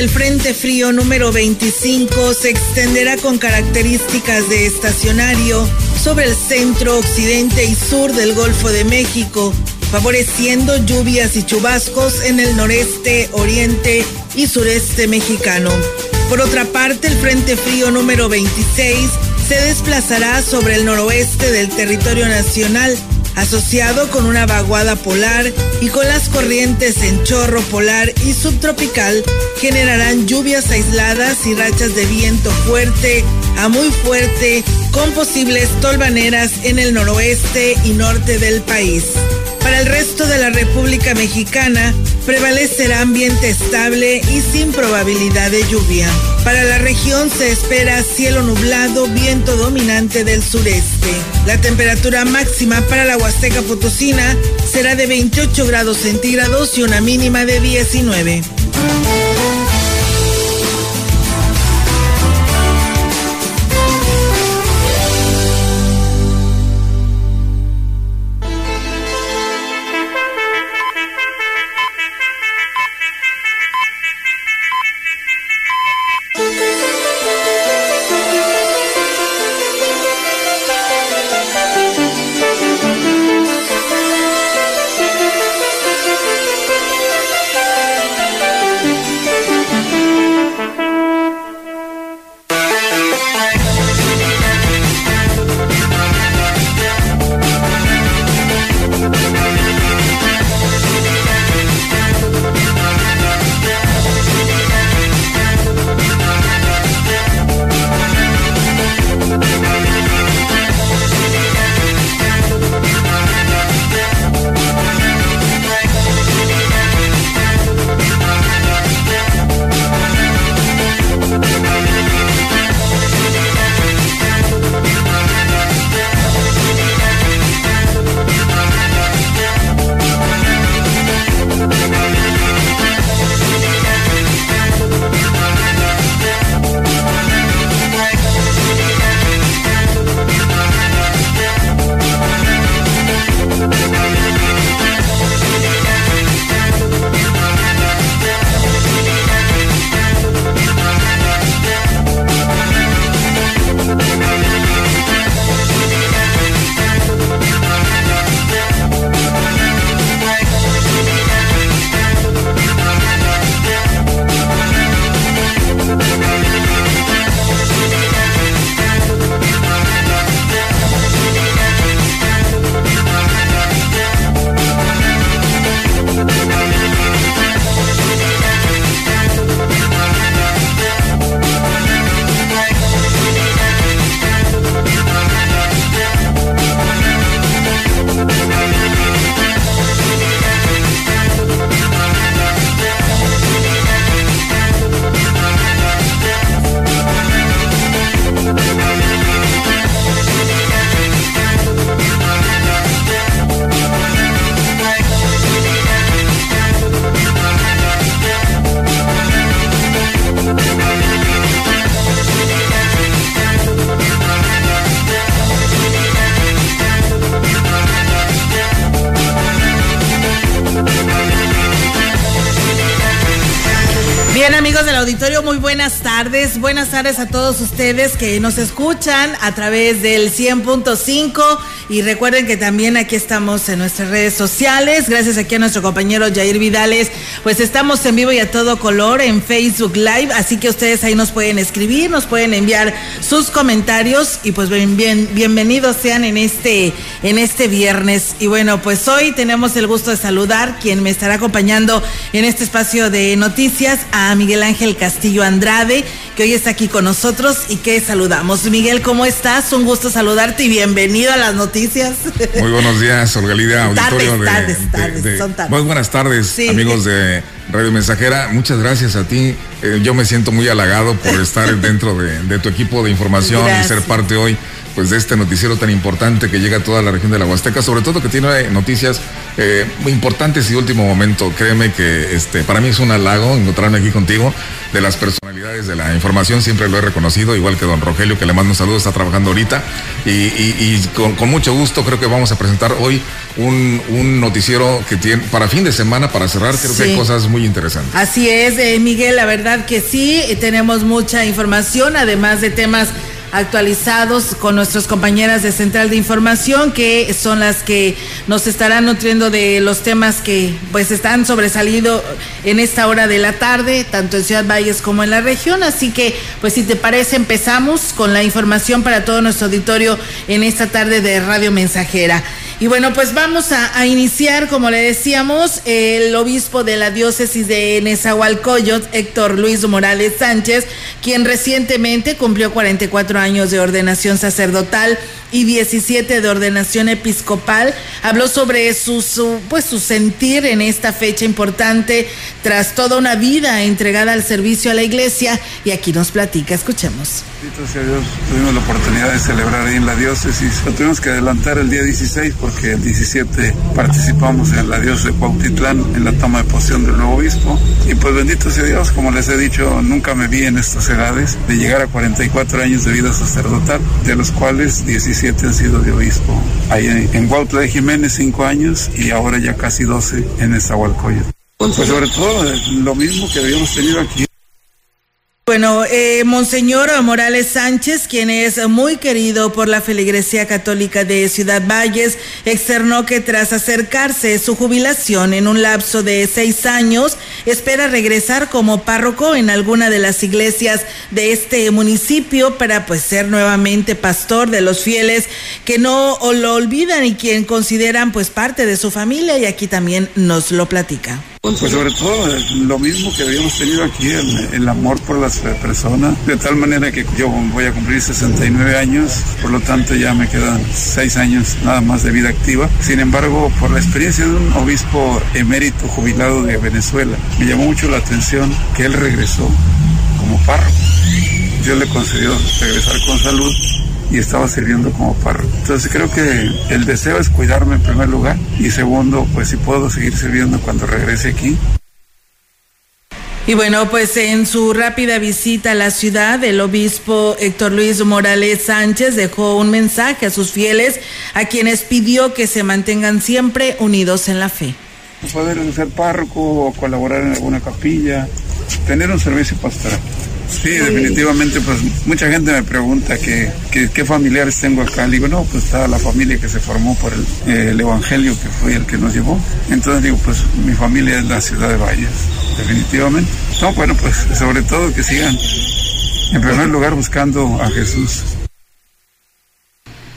El Frente Frío número 25 se extenderá con características de estacionario sobre el centro, occidente y sur del Golfo de México, favoreciendo lluvias y chubascos en el noreste, oriente y sureste mexicano. Por otra parte, el Frente Frío número 26 se desplazará sobre el noroeste del territorio nacional asociado con una vaguada polar y con las corrientes en chorro polar y subtropical, generarán lluvias aisladas y rachas de viento fuerte a muy fuerte con posibles tolvaneras en el noroeste y norte del país. Para el resto de la República Mexicana, prevalecerá ambiente estable y sin probabilidad de lluvia. Para la región se espera cielo nublado, viento dominante del sureste. La temperatura máxima para la Huasteca Potosina será de 28 grados centígrados y una mínima de 19. Tardes. Buenas tardes a todos ustedes que nos escuchan a través del 100.5 y recuerden que también aquí estamos en nuestras redes sociales. Gracias aquí a nuestro compañero Jair Vidales, pues estamos en vivo y a todo color en Facebook Live, así que ustedes ahí nos pueden escribir, nos pueden enviar sus comentarios y pues bien, bien bienvenidos sean en este en este viernes. Y bueno, pues hoy tenemos el gusto de saludar quien me estará acompañando en este espacio de noticias a Miguel Ángel Castillo Andrade, que hoy está aquí con nosotros y que saludamos. Miguel, ¿cómo estás? Un gusto saludarte y bienvenido a las noticias. Muy buenos días, Olga Lidia, auditorio tardes, de, tardes, son tardes. Muy buenas tardes, amigos de Radio Mensajera. Muchas gracias a ti. Eh, yo me siento muy halagado por estar dentro de, tu equipo de información y ser parte hoy pues de este noticiero tan importante que llega a toda la región de la Huasteca, sobre todo que tiene noticias eh, muy importantes y de último momento. Créeme que este para mí es un halago encontrarme aquí contigo. De las personalidades de la información siempre lo he reconocido, igual que don Rogelio, que le mando un saludo, está trabajando ahorita. Y, con, mucho gusto creo que vamos a presentar hoy un, noticiero que tiene para fin de semana, para cerrar, creo que hay cosas muy interesantes. Así es, eh, Miguel, la verdad que sí, tenemos mucha información, además de temas actualizados con nuestras compañeras de Central de Información, que son las que nos estarán nutriendo de los temas que pues están sobresalido en esta hora de la tarde, tanto en Ciudad Valles como en la región. Así que, pues si te parece, empezamos con la información para todo nuestro auditorio en esta tarde de Radio Mensajera. Y bueno, pues vamos a, iniciar, como le decíamos, el obispo de la diócesis de Nezahualcóyotl, Héctor Luis Morales Sánchez, quien recientemente cumplió 44 años de ordenación sacerdotal y 17 de ordenación episcopal. Habló sobre su, pues, su sentir en esta fecha importante tras toda una vida entregada al servicio a la iglesia y aquí nos platica, escuchemos. Dios tuvimos la oportunidad de celebrar ahí en la diócesis. Lo tuvimos que adelantar el día 16 porque el 17 participamos en la diócesis de Cuautitlán en la toma de posesión del nuevo obispo. Y pues bendito sea Dios, como les he dicho, nunca me vi en estas edades de llegar a 44 años de vida sacerdotal, de los cuales 17 han sido de obispo. Ahí en Huautla de Jiménez, cinco años, y ahora ya casi 12 en Nezahualcóyotl. Pues sobre todo lo mismo que habíamos tenido aquí. Bueno, eh, Monseñor Morales Sánchez, quien es muy querido por la feligresía católica de Ciudad Valles, externó que tras acercarse su jubilación en un lapso de seis años, espera regresar como párroco en alguna de las iglesias de este municipio para pues ser nuevamente pastor de los fieles que no lo olvidan y quien consideran pues parte de su familia y aquí también nos lo platica. Pues sobre todo lo mismo que habíamos tenido aquí, el, amor por las personas, de tal manera que yo voy a cumplir 69 años, por lo tanto ya me quedan 6 años nada más de vida activa. Sin embargo, por la experiencia de un obispo emérito jubilado de Venezuela, me llamó mucho la atención que él regresó como párroco. Dios le concedió regresar con salud y estaba sirviendo como párroco. Entonces creo que el deseo es cuidarme en primer lugar y segundo, pues si puedo seguir sirviendo cuando regrese aquí. Y bueno, pues en su rápida visita a la ciudad, el obispo Héctor Luis Morales Sánchez dejó un mensaje a sus fieles, a quienes pidió que se mantengan siempre unidos en la fe. Poder ser párroco o colaborar en alguna capilla, tener un servicio pastoral. Sí, definitivamente, pues mucha gente me pregunta que, qué familiares tengo acá. Le digo, no, pues está la familia que se formó por el, Evangelio que fue el que nos llevó. Entonces digo, pues mi familia es la ciudad de Valles, definitivamente. No, bueno, pues sobre todo que sigan en primer lugar buscando a Jesús.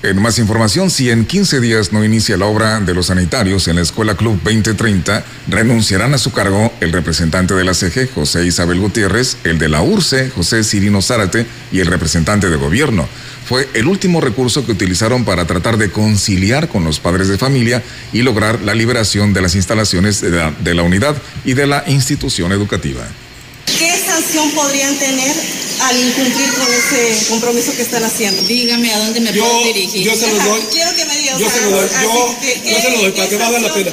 En más información, si en 15 días no inicia la obra de los sanitarios en la Escuela Club 2030, renunciarán a su cargo el representante de la CG, José Isabel Gutiérrez, el de la URCE, José Cirino Zárate, y el representante de gobierno. Fue el último recurso que utilizaron para tratar de conciliar con los padres de familia y lograr la liberación de las instalaciones de la, de la unidad y de la institución educativa. ¿Qué sanción podrían tener al incumplir con ese compromiso que están haciendo? Dígame a dónde me puedo dirigir. Yo se lo doy. Quiero que me diga. Yo se lo doy. Yo, yo se lo doy para que valga la pena.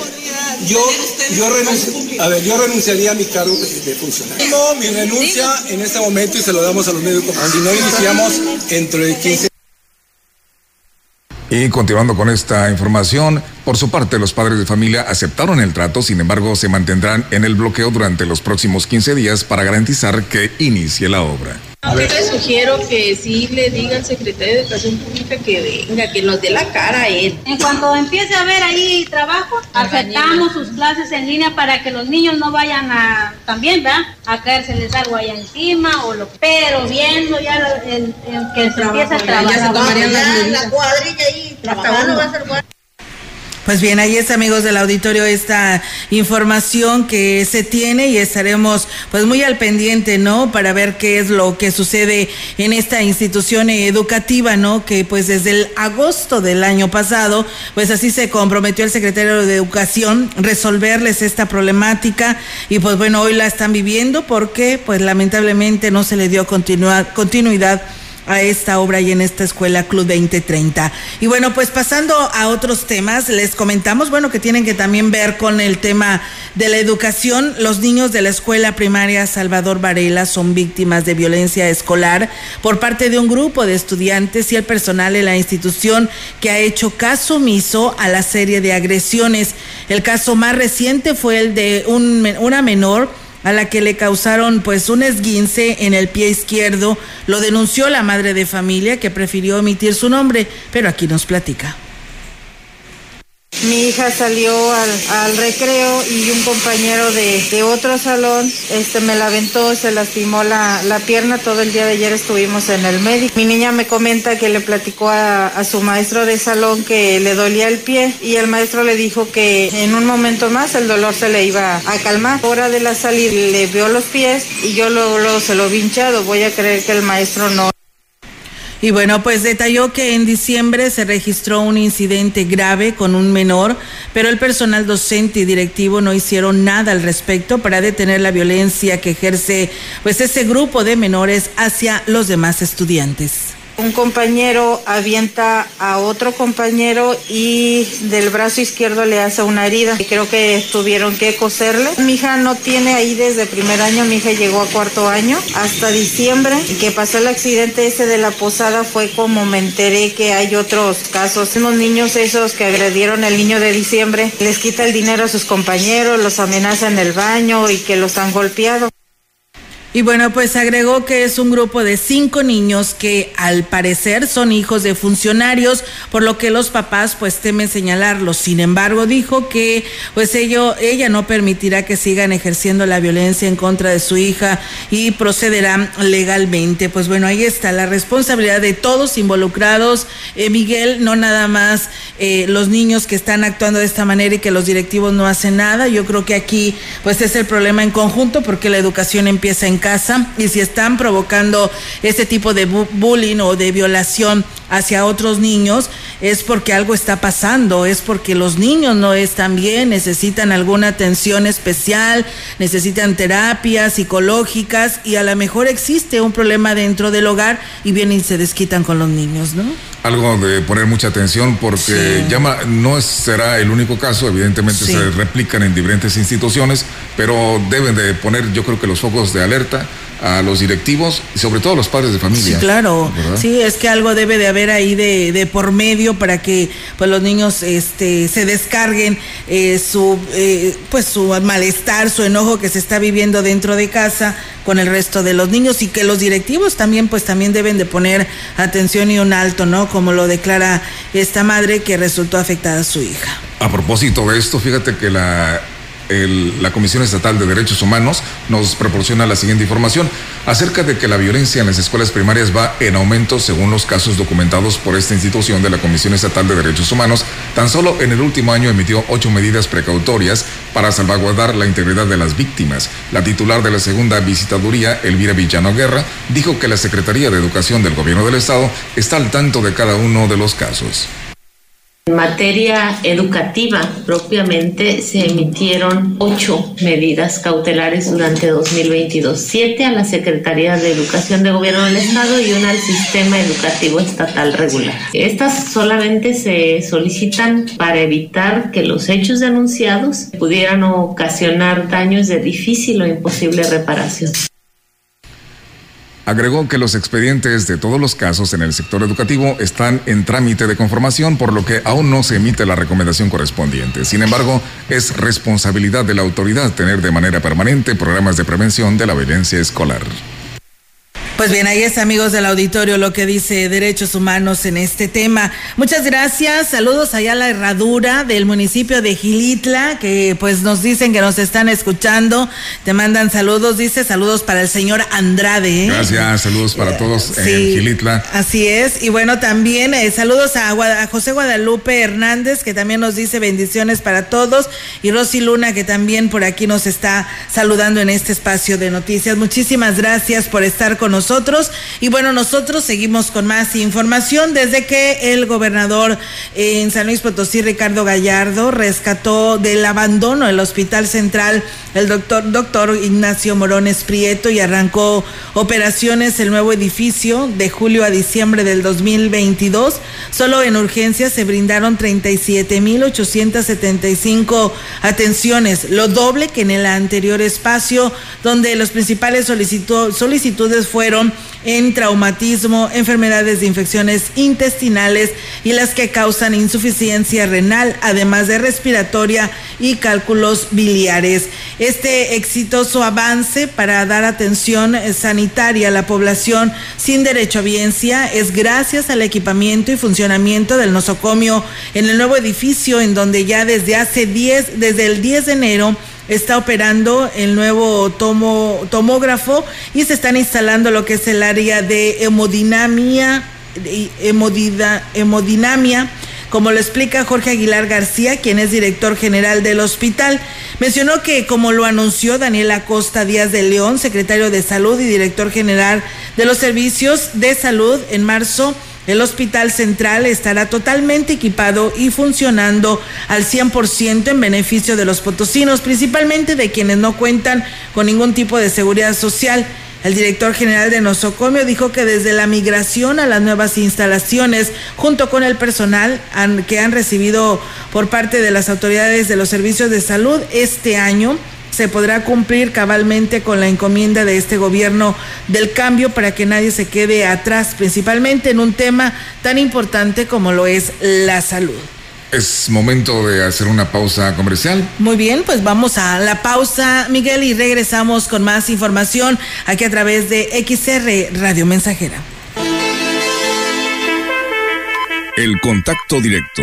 Yo, yo, renuncio, a ver, yo renunciaría a mi cargo de funcionario. No, mi renuncia en este momento y se lo damos a los médicos. Si no iniciamos entre 15 Y continuando con esta información, por su parte los padres de familia aceptaron el trato, sin embargo se mantendrán en el bloqueo durante los próximos 15 días para garantizar que inicie la obra. Yo le sugiero que sí le diga al secretario de Educación Pública que venga, que nos dé la cara a él. En cuanto empiece a ver ahí trabajo, aceptamos sus clases en línea para que los niños no vayan a, también, ¿verdad? A caérseles algo allá encima o lo, pero viendo ya el, que se empieza a trabajar. Ya se tomarían la cuadrilla ahí, trabajando va a ser bueno. Pues bien, ahí es amigos del auditorio esta información que se tiene y estaremos pues muy al pendiente, ¿no? Para ver qué es lo que sucede en esta institución educativa, ¿no? Que pues desde el agosto del año pasado, pues así se comprometió el secretario de Educación resolverles esta problemática y pues bueno, hoy la están viviendo porque pues lamentablemente no se le dio continuidad a esta obra y en esta escuela Club 2030. Y bueno, pues pasando a otros temas, les comentamos, bueno, que tienen que también ver con el tema de la educación. Los niños de la escuela primaria Salvador Varela son víctimas de violencia escolar por parte de un grupo de estudiantes y el personal de la institución que ha hecho caso omiso a la serie de agresiones. El caso más reciente fue el de un, una menor a la que le causaron pues un esguince en el pie izquierdo. Lo denunció la madre de familia que prefirió omitir su nombre, pero aquí nos platica. Mi hija salió al, recreo y un compañero de, otro salón este, me la aventó, se lastimó la, pierna. Todo el día de ayer estuvimos en el médico. Mi niña me comenta que le platicó a, su maestro de salón que le dolía el pie y el maestro le dijo que en un momento más el dolor se le iba a calmar. Hora de la salida le vio los pies y yo luego, luego se lo vi hinchado. Voy a creer que el maestro no. Y bueno, pues detalló que en diciembre se registró un incidente grave con un menor, pero el personal docente y directivo no hicieron nada al respecto para detener la violencia que ejerce pues ese grupo de menores hacia los demás estudiantes un compañero avienta a otro compañero y del brazo izquierdo le hace una herida. Y creo que tuvieron que coserle. Mi hija no tiene ahí desde primer año, mi hija llegó a cuarto año hasta diciembre y que pasó el accidente ese de la posada fue como me enteré que hay otros casos. Unos niños esos que agredieron al niño de diciembre, les quita el dinero a sus compañeros, los amenaza en el baño y que los han golpeado. Y bueno, pues agregó que es un grupo de cinco niños que al parecer son hijos de funcionarios, por lo que los papás pues temen señalarlos. Sin embargo, dijo que pues ello, ella no permitirá que sigan ejerciendo la violencia en contra de su hija y procederá legalmente. Pues bueno, ahí está la responsabilidad de todos involucrados. Eh, Miguel, no nada más eh, los niños que están actuando de esta manera y que los directivos no hacen nada. Yo creo que aquí pues es el problema en conjunto porque la educación empieza en casa y si están provocando este tipo de bullying o de violación hacia otros niños es porque algo está pasando, es porque los niños no están bien, necesitan alguna atención especial, necesitan terapias psicológicas y a lo mejor existe un problema dentro del hogar y vienen y se desquitan con los niños, ¿no? Algo de poner mucha atención porque llama, no será el único caso, evidentemente se replican en diferentes instituciones, pero deben de poner yo creo que los focos de alerta a los directivos y sobre todo a los padres de familia. Sí, claro. Sí, es que algo debe de haber ahí de, de por medio para que pues los niños este se descarguen eh, su eh, pues su malestar, su enojo que se está viviendo dentro de casa con el resto de los niños y que los directivos también pues también deben de poner atención y un alto, ¿no? Como lo declara esta madre que resultó afectada a su hija. A propósito de esto, fíjate que la la Comisión Estatal de Derechos Humanos nos proporciona la siguiente información acerca de que la violencia en las escuelas primarias va en aumento según los casos documentados por esta institución de la Comisión Estatal de Derechos Humanos. Tan solo en el último año emitió ocho medidas precautorias para salvaguardar la integridad de las víctimas. La titular de la segunda visitaduría, Elvira Villano Guerra, dijo que la Secretaría de Educación del Gobierno del Estado está al tanto de cada uno de los casos. En materia educativa propiamente se emitieron ocho medidas cautelares durante 2022, siete a la Secretaría de Educación de Gobierno del Estado y una al Sistema Educativo Estatal Regular. Estas solamente se solicitan para evitar que los hechos denunciados pudieran ocasionar daños de difícil o imposible reparación. Agregó que los expedientes de todos los casos en el sector educativo están en trámite de conformación, por lo que aún no se emite la recomendación correspondiente. Sin embargo, es responsabilidad de la autoridad tener de manera permanente programas de prevención de la violencia escolar. Pues bien, ahí es amigos del auditorio lo que dice Derechos Humanos en este tema. Muchas gracias. Saludos allá a la herradura del municipio de Gilitla, que pues nos dicen que nos están escuchando. Te mandan saludos, dice saludos para el señor Andrade. ¿eh? Gracias, saludos para todos en Gilitla. Así es. Y bueno, también eh, saludos a, a, José Guadalupe Hernández, que también nos dice bendiciones para todos. Y Rosy Luna, que también por aquí nos está saludando en este espacio de noticias. Muchísimas gracias por estar con nosotros y bueno, nosotros seguimos con más información desde que el gobernador en San Luis Potosí, Ricardo Gallardo, rescató del abandono el Hospital Central el doctor, doctor Ignacio Morones Prieto y arrancó operaciones el nuevo edificio de julio a diciembre del 2022. Solo en urgencias se brindaron 37.875 atenciones, lo doble que en el anterior espacio, donde los principales solicitudes fueron en traumatismo, enfermedades de infecciones intestinales y las que causan insuficiencia renal, además de respiratoria y cálculos biliares. Este exitoso avance para dar atención sanitaria a la población sin derecho a biencia es gracias al equipamiento y funcionamiento del nosocomio en el nuevo edificio en donde ya desde hace 10, desde el 10 de enero está operando el nuevo tomógrafo y se están instalando lo que es el área de hemodinamia, hemodinamia como lo explica Jorge Aguilar García, quien es director general del hospital. Mencionó que, como lo anunció Daniel Acosta Díaz de León, secretario de Salud y director general de los servicios de salud en marzo, el Hospital Central estará totalmente equipado y funcionando al 100% en beneficio de los potosinos, principalmente de quienes no cuentan con ningún tipo de seguridad social. El director general de Nosocomio dijo que desde la migración a las nuevas instalaciones, junto con el personal que han recibido por parte de las autoridades de los servicios de salud este año, se podrá cumplir cabalmente con la encomienda de este gobierno del cambio para que nadie se quede atrás, principalmente en un tema tan importante como lo es la salud. Es momento de hacer una pausa comercial. Muy bien, pues vamos a la pausa, Miguel, y regresamos con más información aquí a través de XR Radio Mensajera. El contacto directo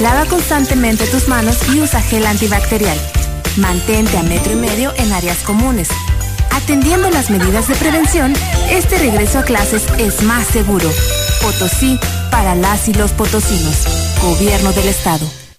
Lava constantemente tus manos y usa gel antibacterial. Mantente a metro y medio en áreas comunes. Atendiendo las medidas de prevención, este regreso a clases es más seguro. Potosí para las y los potosinos. Gobierno del Estado.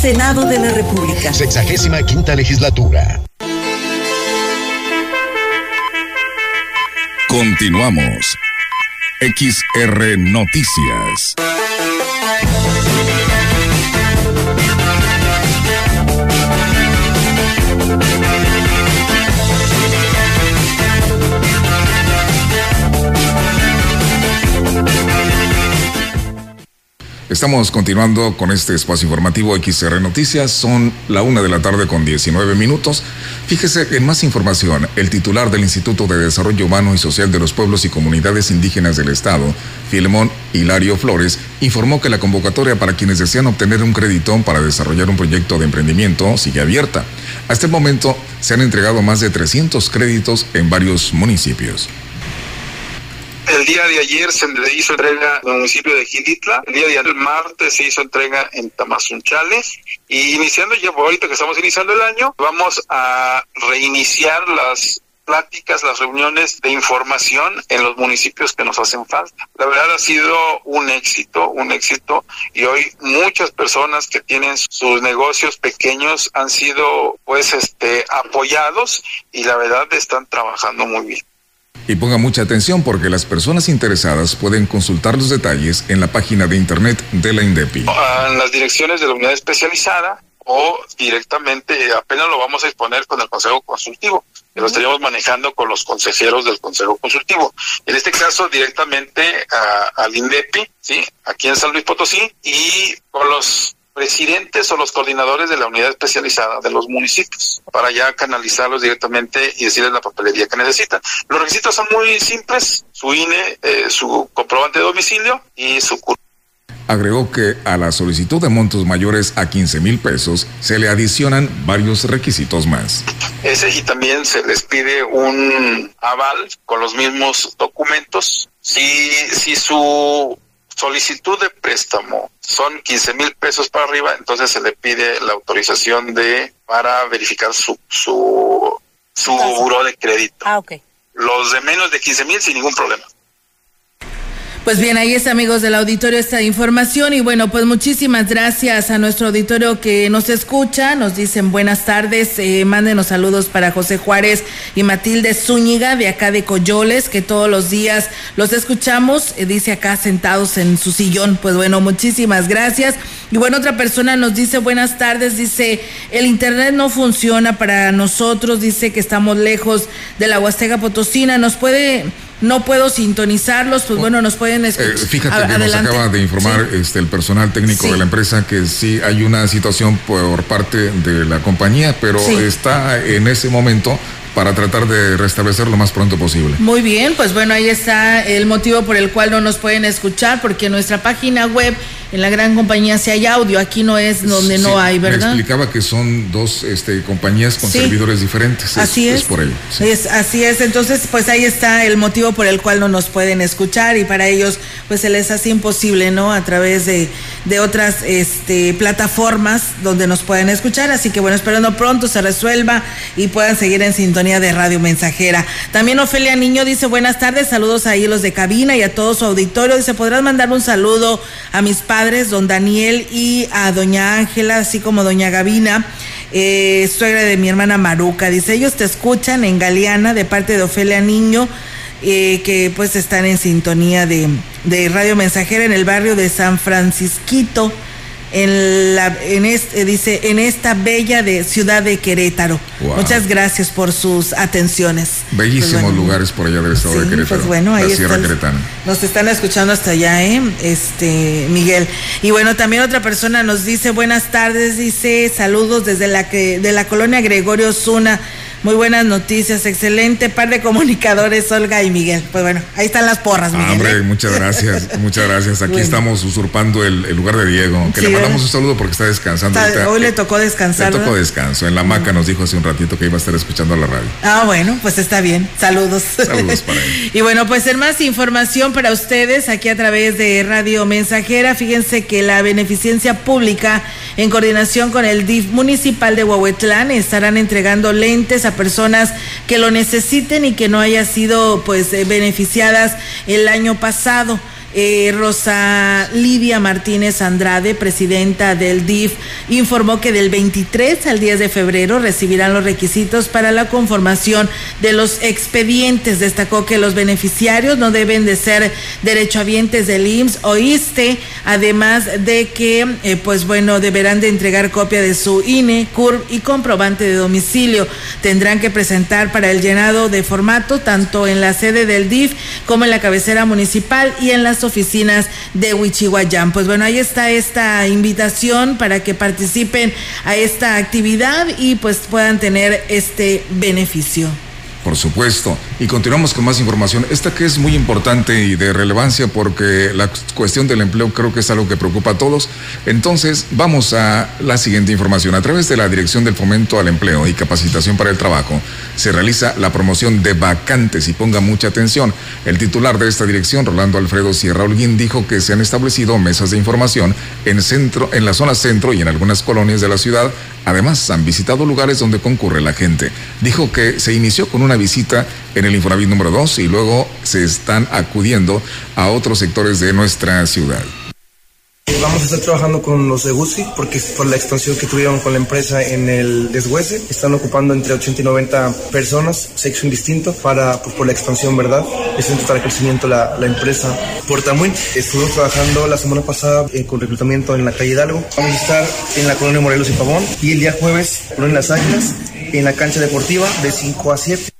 Senado de la República. Sexagésima quinta legislatura. Continuamos. XR Noticias. Estamos continuando con este espacio informativo XR Noticias. Son la una de la tarde con 19 minutos. Fíjese en más información. El titular del Instituto de Desarrollo Humano y Social de los Pueblos y Comunidades Indígenas del Estado, Filemón Hilario Flores, informó que la convocatoria para quienes desean obtener un crédito para desarrollar un proyecto de emprendimiento sigue abierta. Hasta el momento se han entregado más de 300 créditos en varios municipios. El día de ayer se hizo entrega en el municipio de Gilitla. El día de ayer, martes, se hizo entrega en Tamazunchales. Y iniciando ya, ahorita que estamos iniciando el año, vamos a reiniciar las pláticas, las reuniones de información en los municipios que nos hacen falta. La verdad ha sido un éxito, un éxito y hoy muchas personas que tienen sus negocios pequeños han sido pues este apoyados y la verdad están trabajando muy bien. Y ponga mucha atención porque las personas interesadas pueden consultar los detalles en la página de internet de la INDEPI. En las direcciones de la unidad especializada o directamente, apenas lo vamos a exponer con el Consejo Consultivo, que lo estaríamos manejando con los consejeros del Consejo Consultivo. En este caso, directamente al INDEPI, ¿sí? aquí en San Luis Potosí, y con los presidentes o los coordinadores de la unidad especializada de los municipios para ya canalizarlos directamente y decirles la papelería que necesitan. Los requisitos son muy simples, su INE, eh, su comprobante de domicilio y su Agregó que a la solicitud de montos mayores a 15 mil pesos se le adicionan varios requisitos más. Ese y también se les pide un aval con los mismos documentos. Si, si su solicitud de préstamo son 15 mil pesos para arriba, entonces se le pide la autorización de para verificar su su, su buro de crédito. Ah. Los de menos de 15 mil sin ningún problema. Pues bien, ahí está, amigos del auditorio, esta información. Y bueno, pues muchísimas gracias a nuestro auditorio que nos escucha. Nos dicen buenas tardes. Eh, mándenos saludos para José Juárez y Matilde Zúñiga de acá de Coyoles, que todos los días los escuchamos. Eh, dice acá sentados en su sillón. Pues bueno, muchísimas gracias. Y bueno, otra persona nos dice buenas tardes. Dice, el internet no funciona para nosotros. Dice que estamos lejos de la Huasteca Potosina. ¿Nos puede no puedo sintonizarlos, pues bueno, nos pueden escuchar. Eh, fíjate que nos acaba de informar este el personal técnico de la empresa que sí hay una situación por parte de la compañía, pero está en ese momento para tratar de restablecer lo más pronto posible. Muy bien, pues bueno, ahí está el motivo por el cual no nos pueden escuchar, porque en nuestra página web, en la gran compañía, si hay audio, aquí no es donde no hay, ¿verdad? Me explicaba que son dos este, compañías con servidores diferentes. Así es. por ello. Es, así es, entonces pues ahí está el motivo por el cual no nos pueden escuchar y para ellos pues se les hace imposible, ¿no? A través de, de otras este, plataformas donde nos pueden escuchar, así que bueno, esperando pronto se resuelva y puedan seguir en sintonía de Radio Mensajera. También Ofelia Niño dice buenas tardes, saludos ahí los de cabina y a todo su auditorio. Dice, ¿podrás mandar un saludo a mis padres, don Daniel y a doña Ángela, así como doña Gavina? Eh, suegra de mi hermana Maruca. Dice, ellos te escuchan en Galeana de parte de Ofelia Niño. Eh, que pues están en sintonía de, de Radio Mensajera en el barrio de San Francisquito en la en este, dice en esta bella de ciudad de Querétaro. Muchas gracias por sus atenciones. Bellísimos pues lugares por allá del estado de Querétaro. Pues bueno, ahí Nos están escuchando hasta allá, ¿eh? Este Miguel. Y bueno, también otra persona nos dice buenas tardes, dice saludos desde la que de la colonia Gregorio Zuna. Muy buenas noticias, excelente par de comunicadores, Olga y Miguel. Pues bueno, ahí están las porras, Miguel. hombre, ¿eh? muchas gracias, muchas gracias. Aquí estamos usurpando el, lugar de Diego, que le mandamos un saludo porque está descansando. hoy le tocó descansar. Le tocó descanso. En la maca nos dijo hace un ratito que iba a estar escuchando la radio. Ah, bueno, pues está bien. Saludos. Saludos para él. y bueno, pues en más información para ustedes aquí a través de Radio Mensajera, fíjense que la beneficencia pública en coordinación con el DIF municipal de Huahuetlán estarán entregando lentes a personas que lo necesiten y que no haya sido pues eh, beneficiadas el año pasado. Eh, Rosa Lidia Martínez Andrade, presidenta del DIF, informó que del 23 al 10 de febrero recibirán los requisitos para la conformación de los expedientes. Destacó que los beneficiarios no deben de ser derechohabientes del IMSS o ISTE, además de que, eh, pues bueno, deberán de entregar copia de su INE, CURB y comprobante de domicilio. Tendrán que presentar para el llenado de formato tanto en la sede del DIF como en la cabecera municipal y en las oficinas de Huichihuayán. Pues bueno, ahí está esta invitación para que participen a esta actividad y pues puedan tener este beneficio. Por supuesto. Y continuamos con más información. Esta que es muy importante y de relevancia porque la cuestión del empleo creo que es algo que preocupa a todos. Entonces, vamos a la siguiente información. A través de la Dirección del Fomento al Empleo y Capacitación para el Trabajo, se realiza la promoción de vacantes y ponga mucha atención. El titular de esta dirección, Rolando Alfredo Sierra Holguín, dijo que se han establecido mesas de información en centro, en la zona centro y en algunas colonias de la ciudad. Además, han visitado lugares donde concurre la gente. Dijo que se inició con una visita en el Infonavit número 2 y luego se están acudiendo a otros sectores de nuestra ciudad. Vamos a estar trabajando con los de GUSI porque por la expansión que tuvieron con la empresa en el deshuese. Están ocupando entre 80 y 90 personas, sexo indistinto, para, pues, por la expansión, ¿verdad? Es un total crecimiento la, la empresa Portamuy. Estuvimos trabajando la semana pasada eh, con reclutamiento en la calle Hidalgo. Vamos a estar en la colonia Morelos y Pavón y el día jueves en Las Águilas en la cancha deportiva de 5 a 7.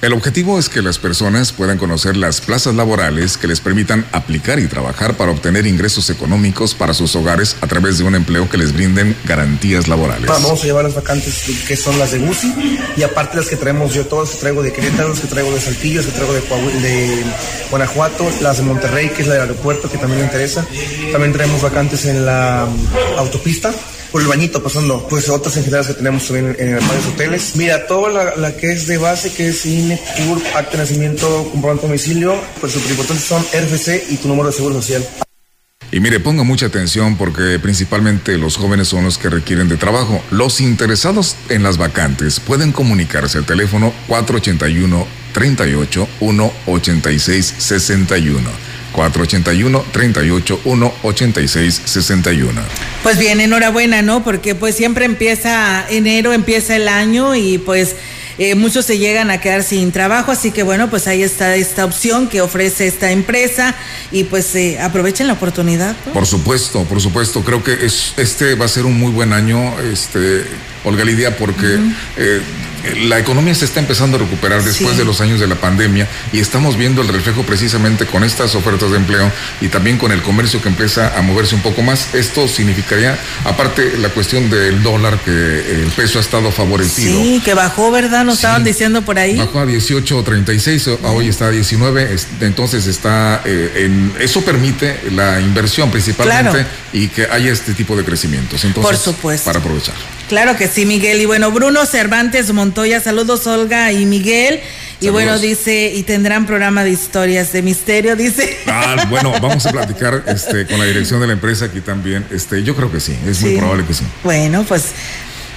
El objetivo es que las personas puedan conocer las plazas laborales que les permitan aplicar y trabajar para obtener ingresos económicos para sus hogares a través de un empleo que les brinden garantías laborales. Vamos a llevar las vacantes que son las de Gusi y aparte las que traemos yo, todas que traigo de Querétaro, las que traigo de Saltillo, las que traigo de, Guanajuato, las de Monterrey, que es la del aeropuerto, que también me interesa. También traemos vacantes en la um, autopista el bañito pasando, pues otras entidades que tenemos también en, en varios hoteles. Mira, toda la, la, que es de base, que es INE, CURP, acta de nacimiento, comprobante domicilio, pues súper importantes son RFC y tu número de seguro social. Y mire, ponga mucha atención porque principalmente los jóvenes son los que requieren de trabajo. Los interesados en las vacantes pueden comunicarse al teléfono 481 38 186 61. 481-381-8661. Pues bien, enhorabuena, ¿no? Porque pues siempre empieza enero, empieza el año y pues eh, muchos se llegan a quedar sin trabajo, así que bueno, pues ahí está esta opción que ofrece esta empresa y pues eh, aprovechen la oportunidad. ¿no? Por supuesto, por supuesto, creo que es, este va a ser un muy buen año, este, Olga Lidia, porque uh -huh. eh, la economía se está empezando a recuperar después sí. de los años de la pandemia y estamos viendo el reflejo precisamente con estas ofertas de empleo y también con el comercio que empieza a moverse un poco más. Esto significaría, aparte la cuestión del dólar, que el peso ha estado favorecido. Sí, que bajó, ¿verdad? Nos sí. estaban diciendo por ahí. Bajó a 18.36, hoy está a 19, entonces está eh, en eso permite la inversión principalmente claro. y que haya este tipo de crecimientos. Entonces, por supuesto. Para aprovechar. Claro que sí, Miguel. Y bueno, Bruno Cervantes Montoya, saludos Olga y Miguel. Y saludos. bueno, dice, y tendrán programa de historias de misterio, dice. Ah, bueno, vamos a platicar este, con la dirección de la empresa aquí también. Este, yo creo que sí, es sí. muy probable que sí. Bueno, pues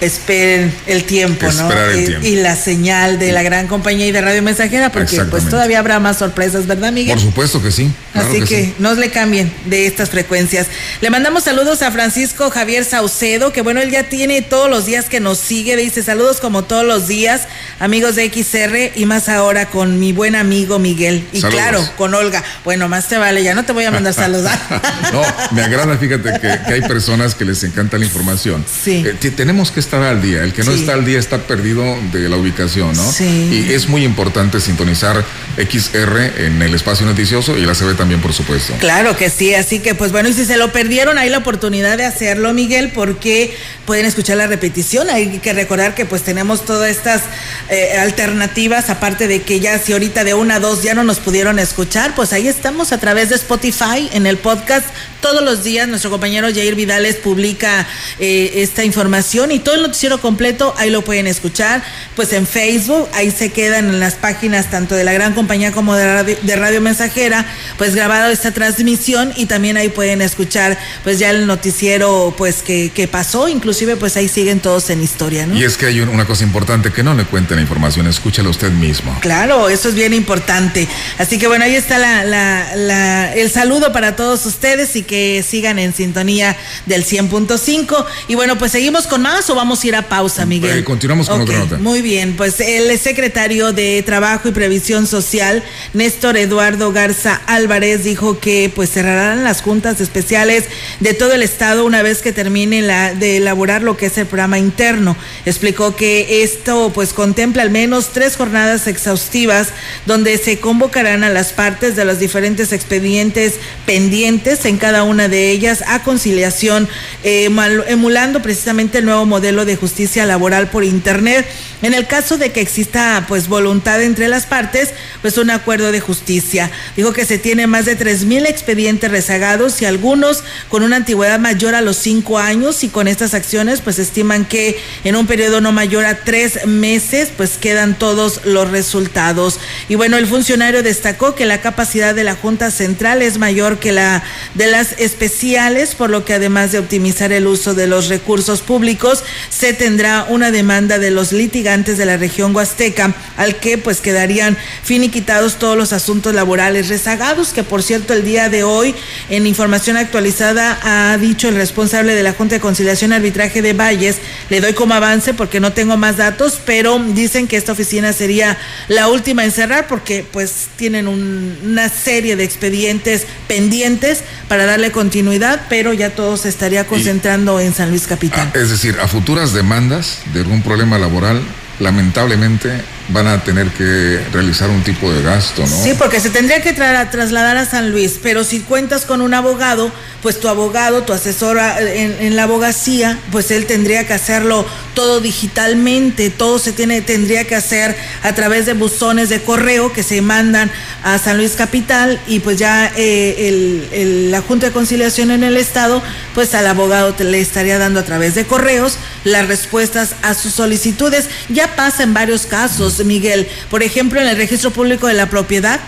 esperen el tiempo, Esperar ¿no? El y, tiempo. y, la señal de la gran compañía y de Radio Mensajera, porque pues todavía habrá más sorpresas, ¿verdad, Miguel? Por supuesto que sí. Claro Así que, que sí. no le cambien de estas frecuencias. Le mandamos saludos a Francisco Javier Saucedo, que bueno, él ya tiene todos los días que nos sigue, dice saludos como todos los días, amigos de XR y más ahora con mi buen amigo Miguel. Y saludos. claro, con Olga. Bueno, más te vale, ya no te voy a mandar saludar. no, me agrada, fíjate que, que, hay personas que les encanta la información. Sí. Eh, tenemos que estar al día. El que no sí. está al día está perdido de la ubicación, ¿no? Sí. Y es muy importante sintonizar XR en el espacio noticioso y la CB también, por supuesto. Claro que sí, así que pues bueno, y si se lo perdieron, hay la oportunidad de hacerlo, Miguel, porque pueden escuchar la repetición. Hay que recordar que pues tenemos todas estas eh, alternativas, aparte de que ya si ahorita de una a dos ya no nos pudieron escuchar, pues ahí estamos a través de Spotify en el podcast. Todos los días nuestro compañero Jair Vidales publica eh, esta información y todo el noticiero completo ahí lo pueden escuchar. Pues en Facebook, ahí se quedan en las páginas tanto de la gran compañía como de radio, de radio Mensajera, pues grabado esta transmisión y también ahí pueden escuchar pues ya el noticiero pues que, que pasó, inclusive pues ahí siguen todos en historia, ¿no? Y es que hay una cosa importante, que no le cuenten la información, escúchela usted mismo. Claro, eso es bien importante. Así que bueno, ahí está la, la, la, el saludo para todos ustedes y que sigan en sintonía del 100.5. Y bueno, pues seguimos con más o vamos vamos a ir a pausa, Miguel. Eh, continuamos con otra nota. Muy bien, pues el secretario de Trabajo y Previsión Social, Néstor Eduardo Garza Álvarez, dijo que pues cerrarán las juntas especiales de todo el estado una vez que termine la, de elaborar lo que es el programa interno. Explicó que esto pues contempla al menos tres jornadas exhaustivas donde se convocarán a las partes de los diferentes expedientes pendientes en cada una de ellas a conciliación, eh, emulando precisamente el nuevo modelo de justicia laboral por Internet. En el caso de que exista pues voluntad entre las partes, pues un acuerdo de justicia. Dijo que se tiene más de tres mil expedientes rezagados y algunos con una antigüedad mayor a los cinco años y con estas acciones pues estiman que en un periodo no mayor a tres meses pues quedan todos los resultados. Y bueno, el funcionario destacó que la capacidad de la Junta Central es mayor que la de las especiales, por lo que además de optimizar el uso de los recursos públicos, se tendrá una demanda de los litigantes de la región huasteca, al que pues quedarían finiquitados todos los asuntos laborales rezagados, que por cierto el día de hoy en información actualizada ha dicho el responsable de la Junta de Conciliación y Arbitraje de Valles, le doy como avance porque no tengo más datos, pero dicen que esta oficina sería la última en cerrar porque pues tienen una serie de expedientes pendientes para darle continuidad, pero ya todo se estaría concentrando en San Luis Capital. Ah, es decir, a futuras demandas de algún problema laboral, lamentablemente van a tener que realizar un tipo de gasto, ¿no? Sí, porque se tendría que trasladar a San Luis, pero si cuentas con un abogado, pues tu abogado, tu asesor en, la abogacía, pues él tendría que hacerlo todo digitalmente, todo se tiene, tendría que hacer a través de buzones de correo que se mandan a San Luis Capital y pues ya eh, la Junta de Conciliación en el Estado, pues al abogado te le estaría dando a través de correos las respuestas a sus solicitudes. Ya pasa en varios casos Miguel. Por ejemplo, en el registro público de la propiedad,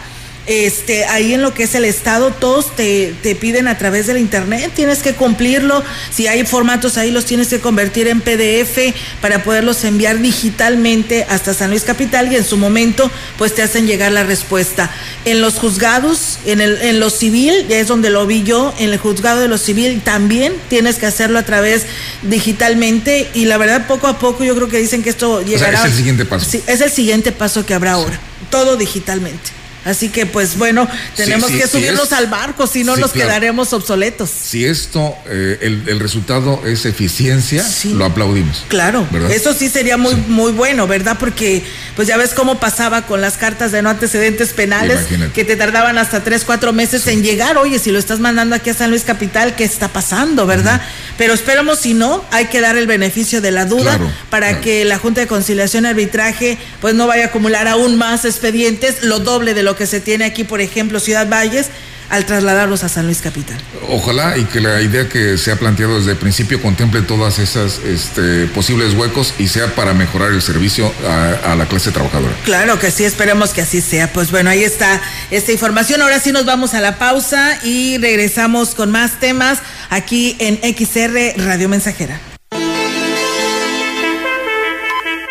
este, ahí en lo que es el Estado, todos te, te, piden a través del Internet, tienes que cumplirlo, si hay formatos ahí los tienes que convertir en PDF para poderlos enviar digitalmente hasta San Luis Capital y en su momento pues te hacen llegar la respuesta. En los juzgados, en, el, en lo civil, ya es donde lo vi yo, en el juzgado de lo civil también tienes que hacerlo a través digitalmente y la verdad poco a poco yo creo que dicen que esto llegará. es el siguiente paso. Sí, es el siguiente paso que habrá ahora, todo digitalmente. Así que, pues bueno, tenemos que subirnos al barco, si no nos quedaremos obsoletos. Si esto, eh, el, resultado es eficiencia, lo aplaudimos. Claro, eso sí sería muy, muy bueno, ¿verdad? Porque, pues ya ves cómo pasaba con las cartas de no antecedentes penales, que te tardaban hasta tres, cuatro meses en llegar. Oye, si lo estás mandando aquí a San Luis Capital, ¿qué está pasando, verdad? Pero esperamos, si no, hay que dar el beneficio de la duda para que la Junta de Conciliación y Arbitraje, pues no vaya a acumular aún más expedientes, lo doble de lo que se tiene aquí, por ejemplo, Ciudad Valles, al trasladarlos a San Luis Capital. Ojalá y que la idea que se ha planteado desde el principio contemple todas esas este, posibles huecos y sea para mejorar el servicio a, la clase trabajadora. Claro que sí, esperemos que así sea. Pues bueno, ahí está esta información. Ahora sí nos vamos a la pausa y regresamos con más temas aquí en XR Radio Mensajera.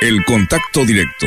El contacto directo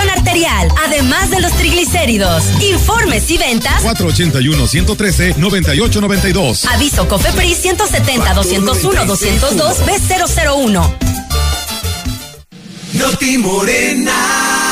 arterial, además de los triglicéridos. Informes y ventas 481-113-9892. Aviso COFEPRIS 170-201-202 B001. Noti Morena.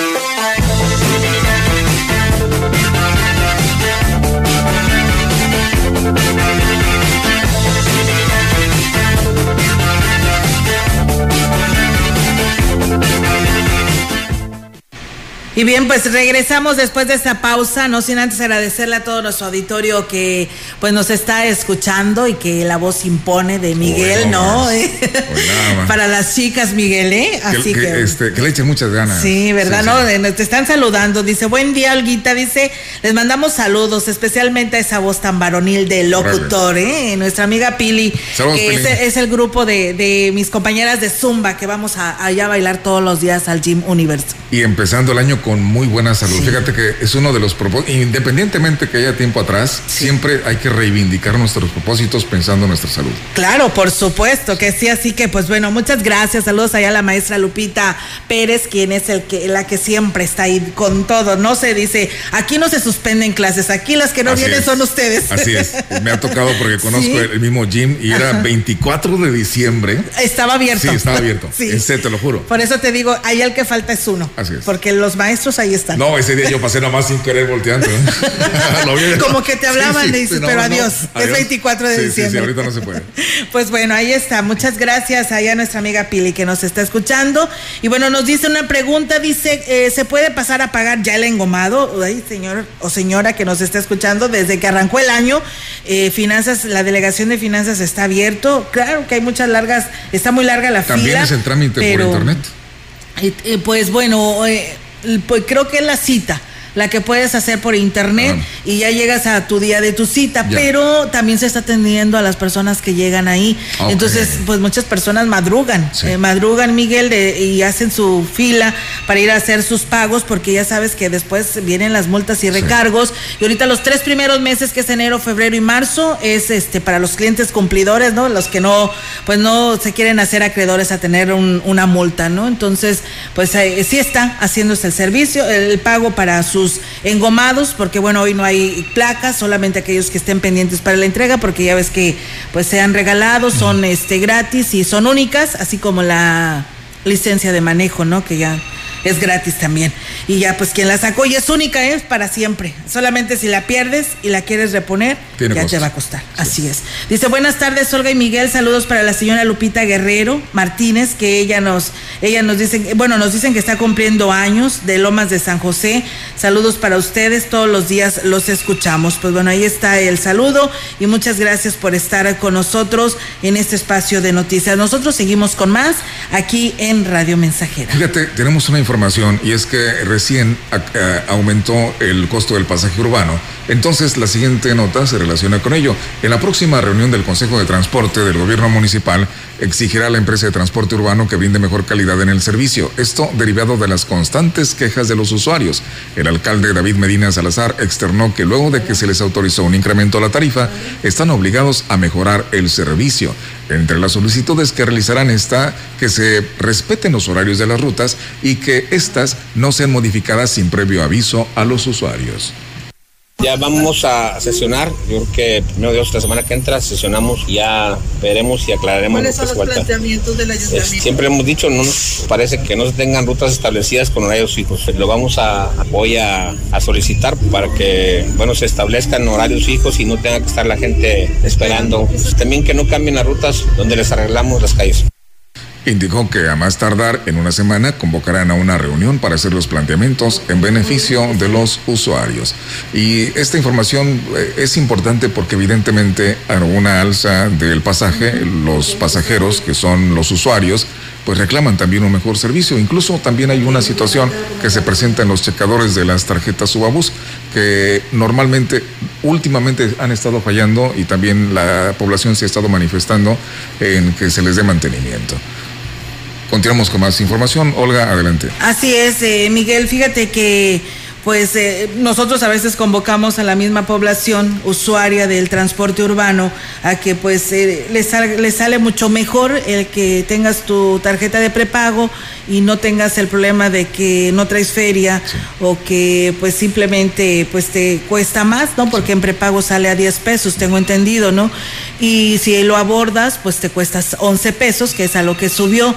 Y bien, pues regresamos después de esta pausa, no sin antes agradecerle a todo nuestro auditorio que pues nos está escuchando y que la voz impone de Miguel, ¿no? más. Para las chicas, Miguel, ¿eh? Así que, que... que, este, que le echen muchas ganas. Sí, ¿verdad? Sí, no, sí. Te están saludando. Dice, buen día, Olguita. Dice, les mandamos saludos, especialmente a esa voz tan varonil de locutor, ¿eh? Nuestra amiga Pili, Saludos, que Pili. es, es el grupo de, de mis compañeras de Zumba, que vamos a, allá a bailar todos los días al Gym Universe. Y empezando el año con muy buena salud. Fíjate que es uno de los propósitos, independientemente que haya tiempo atrás, siempre hay que reivindicar nuestros propósitos pensando en nuestra salud. Claro, por supuesto que sí, así que pues bueno, muchas gracias. Saludos allá a la maestra Lupita Pérez, quien es el que la que siempre está ahí con todo. No se dice, aquí no se suspenden clases, aquí las que no Así vienen es. son ustedes. Así es. Me ha tocado porque conozco Sí. el mismo gym y era Ajá. 24 de diciembre. Estaba abierto. Sí, estaba abierto. Sí. Ese te lo juro. Por eso te digo, ahí el que falta es uno. Así es. Porque los maestros ahí están. No, ese día yo pasé nomás sin querer volteando. ¿eh? Como que te hablaban, Sí, le dices, sí, pero no. adiós, es 24 de Sí, diciembre. Sí, ahorita no se puede. Pues bueno, ahí está. Muchas gracias allá a nuestra amiga Pili que nos está escuchando. Y bueno, nos dice una pregunta, dice, eh, ¿se puede pasar a pagar ya el engomado? Ay, señor o señora que nos está escuchando, desde que arrancó el año, eh, finanzas, la delegación de finanzas está abierto. Claro que hay muchas largas, está muy larga la También fila. es el trámite pero- por internet. eh, pues bueno, pues creo que es la cita. La que puedes hacer por internet y ya llegas a tu día de tu cita, Ya. pero también se está atendiendo a las personas que llegan ahí. Entonces, pues muchas personas madrugan, eh, madrugan, Miguel, de- y hacen su fila para ir a hacer sus pagos, porque ya sabes que después vienen las multas y recargos. Y ahorita los tres primeros meses, que es enero, febrero y marzo, es este para los clientes cumplidores, ¿no? Los que no, pues no se quieren hacer acreedores a tener un- una multa, ¿no? Entonces, pues eh, sí está haciéndose el servicio, el pago para sus engomados, porque bueno, hoy no hay placas, solamente aquellos que estén pendientes para la entrega, porque ya ves que pues se han regalado, son este gratis y son únicas, así como la licencia de manejo, ¿no? Que ya es gratis también. Y ya pues quien la sacó y es única, es para siempre. Solamente si la pierdes y la quieres reponer, Tiene ya te va a costar. Así es. Dice, buenas tardes, Olga y Miguel. Saludos para la señora Lupita Guerrero Martínez, que ella nos, ella nos dicen, bueno, nos dicen que está cumpliendo años de Lomas de San José. Saludos para ustedes, todos los días los escuchamos. Pues bueno, ahí está el saludo y muchas gracias por estar con nosotros en este espacio de noticias. Nosotros seguimos con más aquí en Radio Mensajera. Fíjate, tenemos una información y es que recién a- aumentó el costo del pasaje urbano. Entonces, la siguiente nota se relaciona con ello. En la próxima reunión del Consejo de Transporte del Gobierno Municipal, exigirá a la empresa de transporte urbano que brinde mejor calidad en el servicio. Esto derivado de las constantes quejas de los usuarios. El alcalde David Medina Salazar externó que luego de que se les autorizó un incremento a la tarifa, están obligados a mejorar el servicio. Entre las solicitudes que realizarán está que se respeten los horarios de las rutas y que éstas no sean modificadas sin previo aviso a los usuarios. Ya vamos a sesionar, yo creo que primero Dios la semana que entra sesionamos y ya veremos y aclararemos ¿Cuáles son los planteamientos del ayuntamiento? siempre hemos dicho, no nos parece que no se tengan rutas establecidas con horarios fijos. Lo vamos a, voy a, a solicitar para que, bueno, se establezcan horarios fijos y no tenga que estar la gente esperando. También que no cambien las rutas donde les arreglamos las calles. Indicó que a más tardar en una semana convocarán a una reunión para hacer los planteamientos en beneficio de los usuarios. Y esta información eh, es importante porque evidentemente a una alza del pasaje, los pasajeros que son los usuarios, pues reclaman también un mejor servicio. Incluso también hay una situación que se presenta en los checadores de las tarjetas Subabús que normalmente, últimamente han estado fallando y también la población se ha estado manifestando en que se les dé mantenimiento. Continuamos con más información. Olga, adelante. Así es, eh, Miguel, fíjate que pues eh, nosotros a veces convocamos a la misma población usuaria del transporte urbano a que pues eh, les, sale, sale mucho mejor el que tengas tu tarjeta de prepago y no tengas el problema de que no traes feria o que pues simplemente pues te cuesta más, ¿no? Porque en prepago sale a 10 pesos, tengo entendido, ¿no? Y si lo abordas pues te cuestas 11 pesos, que es a lo que subió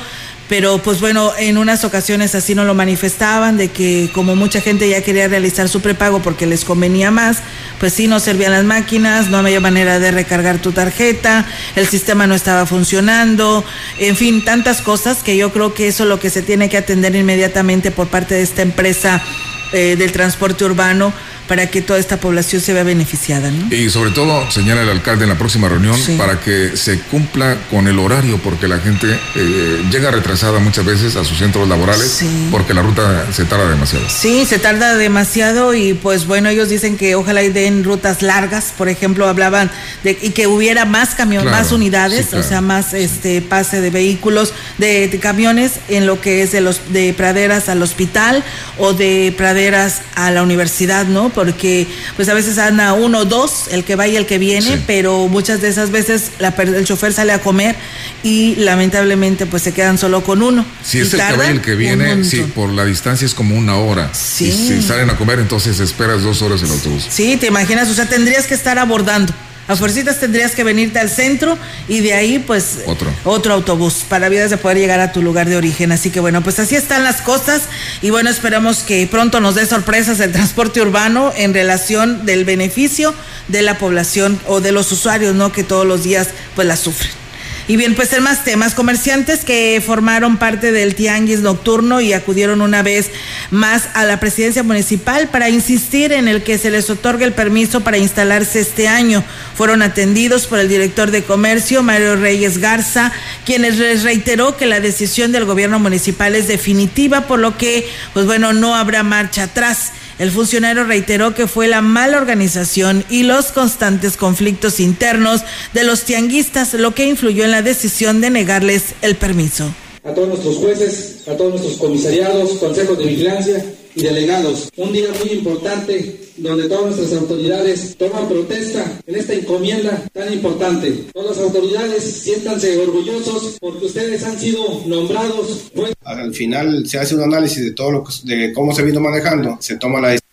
pero pues bueno, en unas ocasiones así no lo manifestaban, de que como mucha gente ya quería realizar su prepago porque les convenía más, pues sí, no servían las máquinas, no había manera de recargar tu tarjeta, el sistema no estaba funcionando, en fin, tantas cosas que yo creo que eso es lo que se tiene que atender inmediatamente por parte de esta empresa eh, del transporte urbano para que toda esta población se vea beneficiada. ¿no? Y sobre todo, señala el alcalde en la próxima reunión, para que se cumpla con el horario, porque la gente eh, llega retrasada muchas veces a sus centros laborales, porque la ruta se tarda demasiado. Sí, se tarda demasiado y pues bueno, ellos dicen que ojalá y den rutas largas, por ejemplo, hablaban de y que hubiera más camiones, más unidades, o sea, más este pase de vehículos, de, camiones en lo que es de los de praderas al hospital o de praderas a la universidad, ¿no? Porque pues a veces anda uno o dos, el que va y el que viene, pero muchas de esas veces la, el chofer sale a comer y lamentablemente pues se quedan solo con uno. Si es el que va y el que viene, sí, por la distancia es como una hora. Sí. si salen a comer, entonces esperas dos horas el autobús. Sí, te imaginas, o sea, tendrías que estar abordando. A fuercitas tendrías que venirte al centro y de ahí pues otro, otro autobús para vidas de poder llegar a tu lugar de origen. Así que bueno, pues así están las cosas y bueno, esperamos que pronto nos dé sorpresas el transporte urbano en relación del beneficio de la población o de los usuarios, ¿no? Que todos los días pues la sufren. Y bien, pues en más temas, comerciantes que formaron parte del tianguis nocturno y acudieron una vez más a la presidencia municipal para insistir en el que se les otorgue el permiso para instalarse este año. Fueron atendidos por el director de comercio, Mario Reyes Garza, quienes les reiteró que la decisión del gobierno municipal es definitiva, por lo que, pues bueno, no habrá marcha atrás. El funcionario reiteró que fue la mala organización y los constantes conflictos internos de los tianguistas lo que influyó en la decisión de negarles el permiso. A todos nuestros jueces, a todos nuestros comisariados, consejos de vigilancia y delegados. Un día muy importante donde todas nuestras autoridades toman protesta en esta encomienda tan importante. Todas las autoridades siéntanse orgullosos porque ustedes han sido nombrados. Al final se hace un análisis de todo lo que, de cómo se vino manejando, se toma la decisión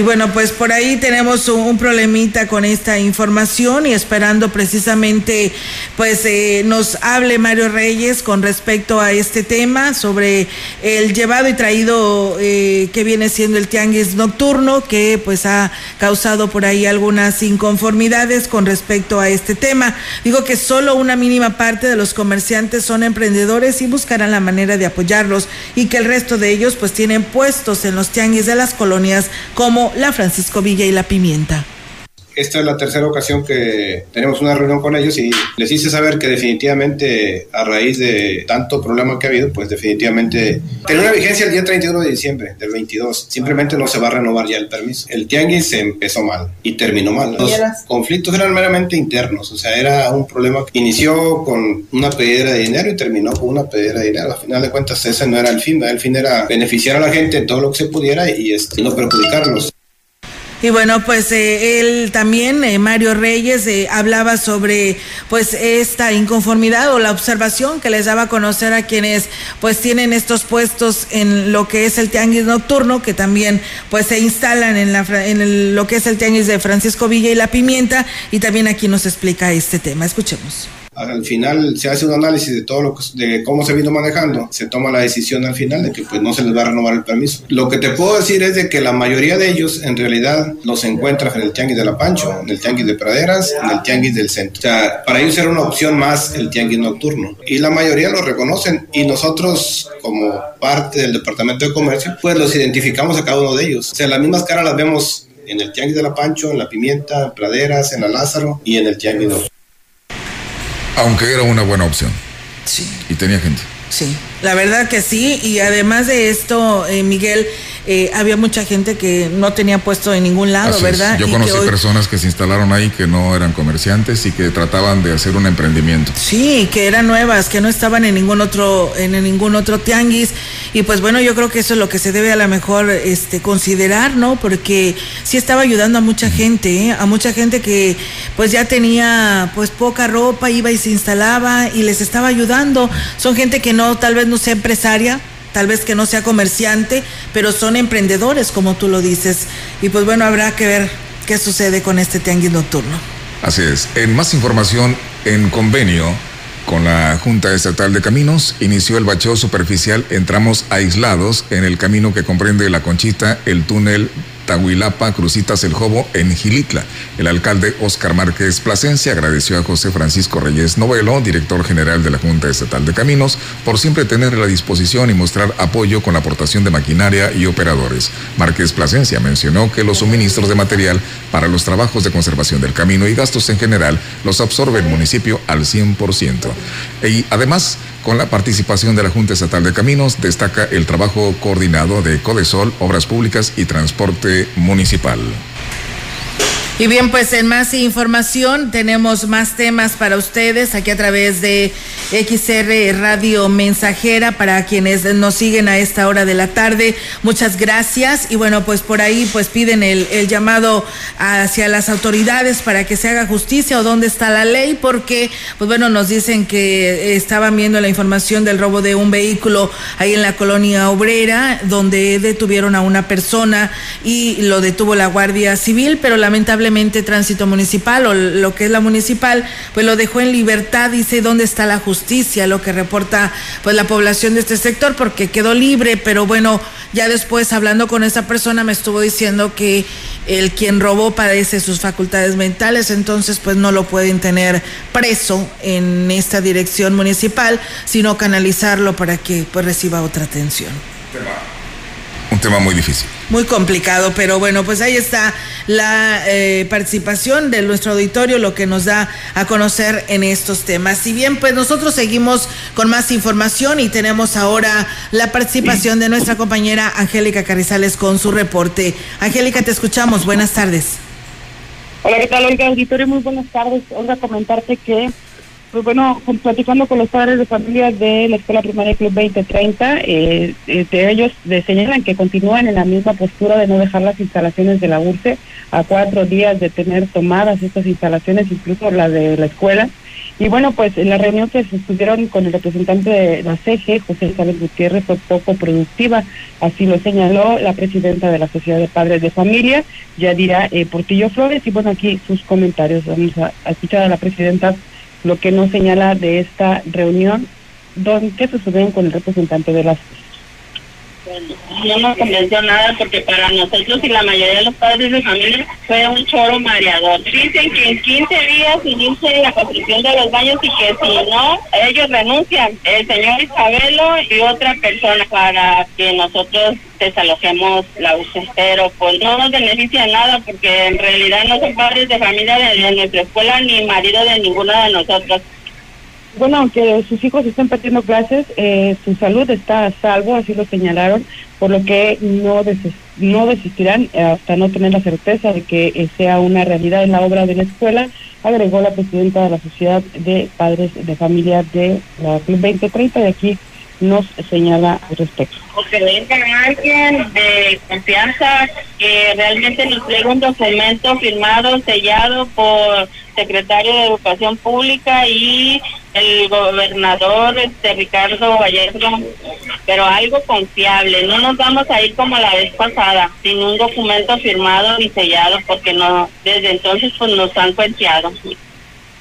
y bueno, pues por ahí tenemos un, problemita con esta información y esperando precisamente pues eh, nos hable Mario Reyes con respecto a este tema sobre el llevado y traído eh, que viene siendo el tianguis nocturno que pues ha causado por ahí algunas inconformidades con respecto a este tema. Digo que solo una mínima parte de los comerciantes son emprendedores y buscarán la manera de apoyarlos y que el resto de ellos pues tienen puestos en los tianguis de las colonias como la Francisco Villa y la Pimienta. Esta es la tercera ocasión que tenemos una reunión con ellos y les hice saber que definitivamente a raíz de tanto problema que ha habido, pues definitivamente tiene una vigencia el día 31 de diciembre del 22. Simplemente no se va a renovar ya el permiso. El tianguis se empezó mal y terminó mal. Los conflictos eran meramente internos, o sea, era un problema que inició con una pedida de dinero y terminó con una pedida de dinero. Al final de cuentas ese no era el fin, el fin era beneficiar a la gente en todo lo que se pudiera y este, no perjudicarlos. Y bueno, pues eh, él también, eh, Mario Reyes, eh, hablaba sobre pues esta inconformidad o la observación que les daba a conocer a quienes pues tienen estos puestos en lo que es el tianguis nocturno, que también pues se instalan en, la, en lo que es el tianguis de Francisco Villa y La Pimienta, y también aquí nos explica este tema. Escuchemos al final se hace un análisis de todo lo que, de cómo se vino manejando, se toma la decisión al final de que pues no se les va a renovar el permiso. Lo que te puedo decir es de que la mayoría de ellos en realidad los encuentras en el tianguis de La Pancho, en el tianguis de Praderas, en el tianguis del centro. O sea, para ellos era una opción más el tianguis nocturno y la mayoría lo reconocen y nosotros como parte del departamento de comercio pues los identificamos a cada uno de ellos. O sea, las mismas caras las vemos en el tianguis de La Pancho, en La Pimienta, en Praderas, en La Lázaro y en el tianguis nocturno. Aunque era una buena opción. Sí. Y tenía gente. Sí, la verdad que sí. Y además de esto, eh, Miguel, eh, había mucha gente que no tenía puesto en ningún lado, ¿verdad? Yo conocí personas que se instalaron ahí que no eran comerciantes y que trataban de hacer un emprendimiento. Sí, que eran nuevas, que no estaban en ningún otro, en ningún otro tianguis. Y pues bueno, yo creo que eso es lo que se debe a lo mejor este, considerar, ¿no? Porque sí estaba ayudando a mucha gente, ¿eh? a mucha gente que pues ya tenía pues poca ropa, iba y se instalaba y les estaba ayudando. Son gente que no, tal vez no sea empresaria, tal vez que no sea comerciante, pero son emprendedores, como tú lo dices. Y pues bueno, habrá que ver qué sucede con este tianguis nocturno. Así es. En más información, en convenio con la Junta Estatal de Caminos, inició el bacheo superficial en tramos aislados en el camino que comprende la Conchita, el túnel Tahuilapa, Crucitas El Jobo, en Gilitla. El alcalde Oscar Márquez Plasencia agradeció a José Francisco Reyes Novelo, director general de la Junta Estatal de Caminos, por siempre tener la disposición y mostrar apoyo con la aportación de maquinaria y operadores. Márquez Plasencia mencionó que los suministros de material para los trabajos de conservación del camino y gastos en general los absorbe el municipio al 100%. Y además, con la participación de la Junta Estatal de Caminos, destaca el trabajo coordinado de Codesol, Obras Públicas y Transporte Municipal. Y bien, pues en más información tenemos más temas para ustedes aquí a través de XR Radio Mensajera para quienes nos siguen a esta hora de la tarde. Muchas gracias. Y bueno, pues por ahí pues piden el, llamado hacia las autoridades para que se haga justicia o dónde está la ley, porque pues bueno, nos dicen que estaban viendo la información del robo de un vehículo ahí en la colonia obrera, donde detuvieron a una persona y lo detuvo la Guardia Civil, pero lamentablemente tránsito municipal o lo que es la municipal, pues lo dejó en libertad, dice dónde está la justicia, lo que reporta pues la población de este sector, porque quedó libre, pero bueno, ya después hablando con esa persona me estuvo diciendo que el quien robó padece sus facultades mentales, entonces pues no lo pueden tener preso en esta dirección municipal, sino canalizarlo para que pues reciba otra atención un tema muy difícil. Muy complicado, pero bueno, pues ahí está la eh, participación de nuestro auditorio, lo que nos da a conocer en estos temas. Si bien, pues nosotros seguimos con más información y tenemos ahora la participación de nuestra compañera Angélica Carrizales con su reporte. Angélica, te escuchamos. Buenas tardes. Hola, ¿qué tal, Olga Auditorio? Muy buenas tardes. Olga, comentarte que pues bueno, platicando con los padres de familia de la Escuela Primaria Club 2030, eh, eh, de ellos señalan que continúan en la misma postura de no dejar las instalaciones de la URCE a cuatro días de tener tomadas estas instalaciones, incluso la de la escuela. Y bueno, pues en la reunión que se estuvieron con el representante de la CG, José Isabel Gutiérrez, fue poco productiva. Así lo señaló la presidenta de la Sociedad de Padres de Familia, Yadira eh, Portillo Flores. Y bueno, aquí sus comentarios. Vamos a escuchar a la presidenta lo que nos señala de esta reunión, don, ¿qué sucedió con el representante de las no nos convenció nada porque para nosotros y la mayoría de los padres de familia fue un choro mareador. Dicen que en 15 días inicia la construcción de los baños y que si no, ellos renuncian, el señor Isabelo y otra persona para que nosotros desalojemos la UCE. Pero pues no nos beneficia nada porque en realidad no son padres de familia de nuestra escuela ni marido de ninguno de nosotros bueno, aunque sus hijos estén perdiendo clases, eh, su salud está a salvo, así lo señalaron, por lo que no, no desistirán hasta no tener la certeza de que eh, sea una realidad en la obra de la escuela, agregó la presidenta de la Sociedad de Padres de Familia de la Club 2030 de aquí nos señala al respecto. O que venga alguien de confianza que realmente nos traiga un documento firmado, sellado por secretario de Educación Pública y el gobernador este Ricardo Vallejo, pero algo confiable. No nos vamos a ir como la vez pasada, sin un documento firmado ni sellado, porque no desde entonces pues nos han cuenteado.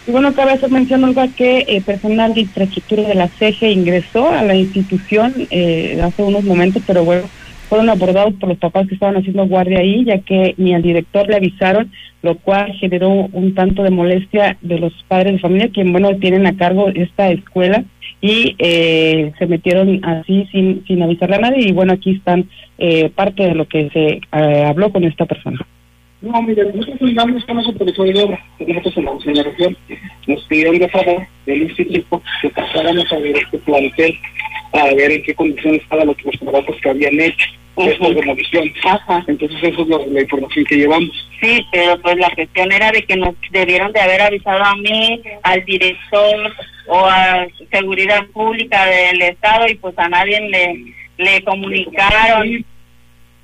Y bueno, cabe hacer mención, Olga, que eh, personal de infraestructura de la CEGE ingresó a la institución eh, hace unos momentos, pero bueno, fueron abordados por los papás que estaban haciendo guardia ahí, ya que ni al director le avisaron, lo cual generó un tanto de molestia de los padres de familia, quien, bueno, tienen a cargo esta escuela y eh, se metieron así sin, sin avisarle a nadie y bueno, aquí están eh, parte de lo que se eh, habló con esta persona. No, mire, nosotros no estamos supervisores de obra, nosotros en la señalación nos pidieron de favor del instituto que pasáramos a ver este plantel, a ver en qué condiciones estaban los, los trabajos que habían hecho, esta demolición. Ajá. Entonces eso es lo- la información que llevamos. Sí, pero pues la cuestión era de que nos debieron de haber avisado a mí, al director o a Seguridad Pública del Estado y pues a nadie le, le comunicaron.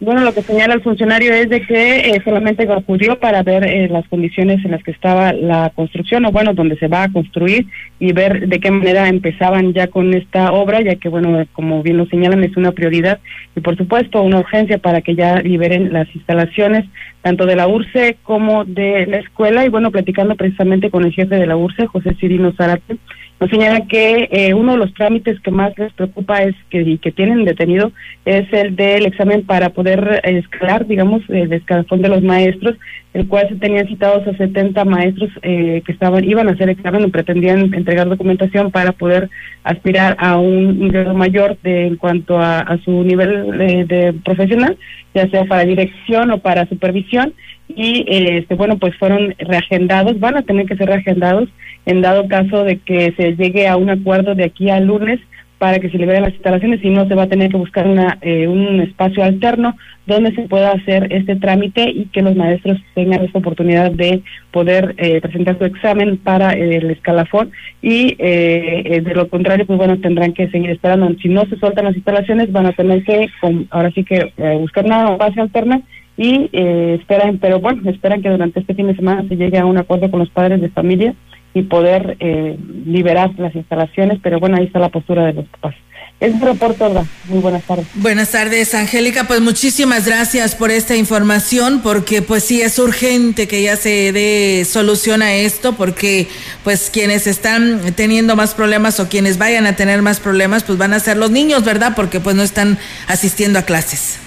Bueno, lo que señala el funcionario es de que eh, solamente acudió para ver eh, las condiciones en las que estaba la construcción, o bueno, donde se va a construir y ver de qué manera empezaban ya con esta obra, ya que, bueno, como bien lo señalan, es una prioridad y, por supuesto, una urgencia para que ya liberen las instalaciones, tanto de la URCE como de la escuela. Y, bueno, platicando precisamente con el jefe de la URCE, José Cirino Zárate, nos señala que eh, uno de los trámites que más les preocupa es que, y que tienen detenido es el del examen para poder eh, escalar, digamos, el escalafón de los maestros, el cual se tenían citados a 70 maestros eh, que estaban iban a hacer examen o pretendían entregar documentación para poder aspirar a un grado mayor de, en cuanto a, a su nivel eh, de profesional, ya sea para dirección o para supervisión y eh, bueno pues fueron reagendados van a tener que ser reagendados en dado caso de que se llegue a un acuerdo de aquí al lunes para que se liberen las instalaciones y no se va a tener que buscar una, eh, un espacio alterno donde se pueda hacer este trámite y que los maestros tengan esta oportunidad de poder eh, presentar su examen para el escalafón y eh, eh, de lo contrario pues bueno tendrán que seguir esperando. Si no se sueltan las instalaciones van a tener que ahora sí que eh, buscar una base alterna y eh, esperan, pero bueno, esperan que durante este fin de semana se llegue a un acuerdo con los padres de familia y poder eh, liberar las instalaciones, pero bueno, ahí está la postura de los papás. Es un reporte. Muy buenas tardes. Buenas tardes, Angélica. Pues muchísimas gracias por esta información, porque pues sí es urgente que ya se dé solución a esto, porque pues quienes están teniendo más problemas o quienes vayan a tener más problemas, pues van a ser los niños, ¿verdad? Porque pues no están asistiendo a clases.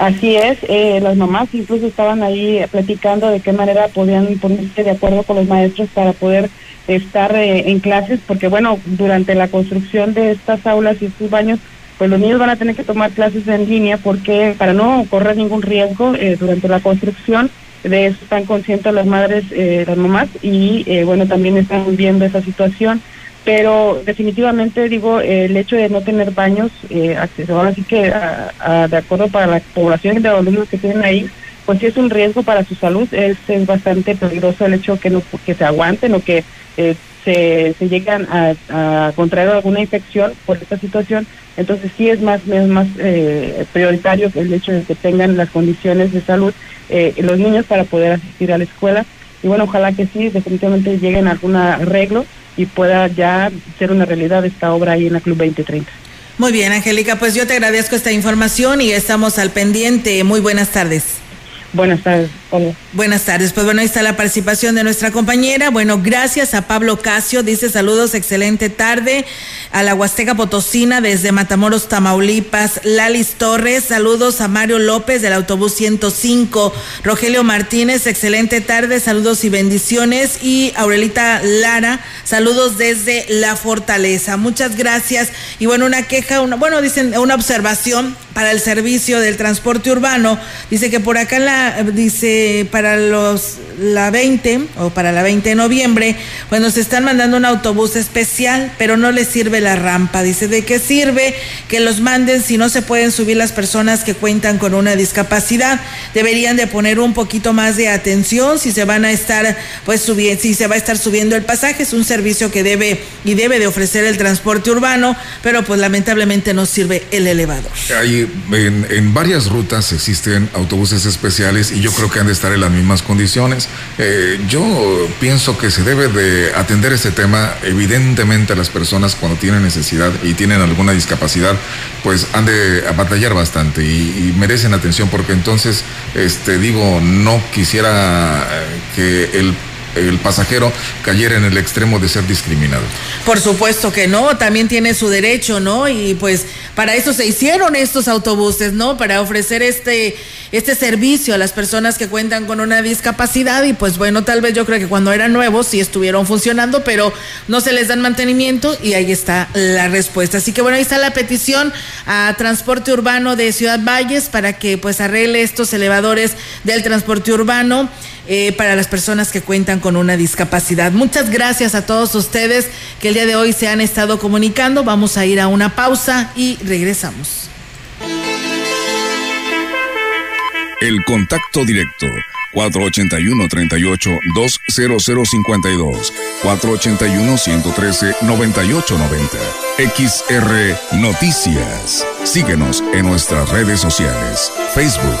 Así es, eh, las mamás incluso estaban ahí platicando de qué manera podían ponerse de acuerdo con los maestros para poder estar eh, en clases, porque bueno, durante la construcción de estas aulas y estos baños, pues los niños van a tener que tomar clases en línea porque para no correr ningún riesgo eh, durante la construcción, de eso están conscientes las madres, eh, las mamás, y bueno, también están viendo esa situación pero definitivamente digo el hecho de no tener baños eh, ahora sí que a- a- de acuerdo para la población de alumnos que tienen ahí pues sí es un riesgo para su salud es, es bastante peligroso el hecho que no que se aguanten o que eh, se, se llegan a, contraer alguna infección por esta situación. Entonces sí es más más eh, prioritario el hecho de que tengan las condiciones de salud eh, los niños para poder asistir a la escuela y bueno ojalá que sí definitivamente lleguen a algún arreglo y pueda ya ser una realidad esta obra ahí en la Club 2030. Muy bien, Angélica, pues yo te agradezco esta información y estamos al pendiente. Muy buenas tardes. Buenas tardes. Hola. Buenas tardes. Pues bueno, ahí está la participación de nuestra compañera. Bueno, gracias a Pablo Casio. Dice saludos, excelente tarde. A la Huasteca Potosina desde Matamoros, Tamaulipas. Lalis Torres, saludos a Mario López del autobús 105. Rogelio Martínez, excelente tarde. Saludos y bendiciones. Y Aurelita Lara, saludos desde La Fortaleza. Muchas gracias. Y bueno, una queja, una, bueno, dicen una observación para el servicio del transporte urbano. Dice que por acá la dice para los la 20 o para la 20 de noviembre, pues nos están mandando un autobús especial, pero no les sirve la rampa. Dice, ¿de qué sirve que los manden si no se pueden subir las personas que cuentan con una discapacidad? Deberían de poner un poquito más de atención si se van a estar pues subiendo, si se va a estar subiendo el pasaje, es un servicio que debe y debe de ofrecer el transporte urbano, pero pues lamentablemente no sirve el elevador. En, varias rutas existen autobuses especiales y yo creo que han de estar en las mismas condiciones. Eh, yo pienso que se debe de atender este tema. Evidentemente las personas cuando tienen necesidad y tienen alguna discapacidad, pues han de batallar bastante y, merecen atención porque entonces, este, digo, no quisiera que el el pasajero cayera en el extremo de ser discriminado. Por supuesto que no, también tiene su derecho, ¿no? Y pues para eso se hicieron estos autobuses, ¿no? Para ofrecer este, este servicio a las personas que cuentan con una discapacidad y pues bueno, tal vez yo creo que cuando eran nuevos sí estuvieron funcionando, pero no se les dan mantenimiento y ahí está la respuesta. Así que bueno, ahí está la petición a Transporte Urbano de Ciudad Valles para que pues arregle estos elevadores del transporte urbano. Eh, para las personas que cuentan con una discapacidad. Muchas gracias a todos ustedes que el día de hoy se han estado comunicando. Vamos a ir a una pausa y regresamos. El contacto directo 481-38-20052, 481-113-9890. XR Noticias. Síguenos en nuestras redes sociales, Facebook,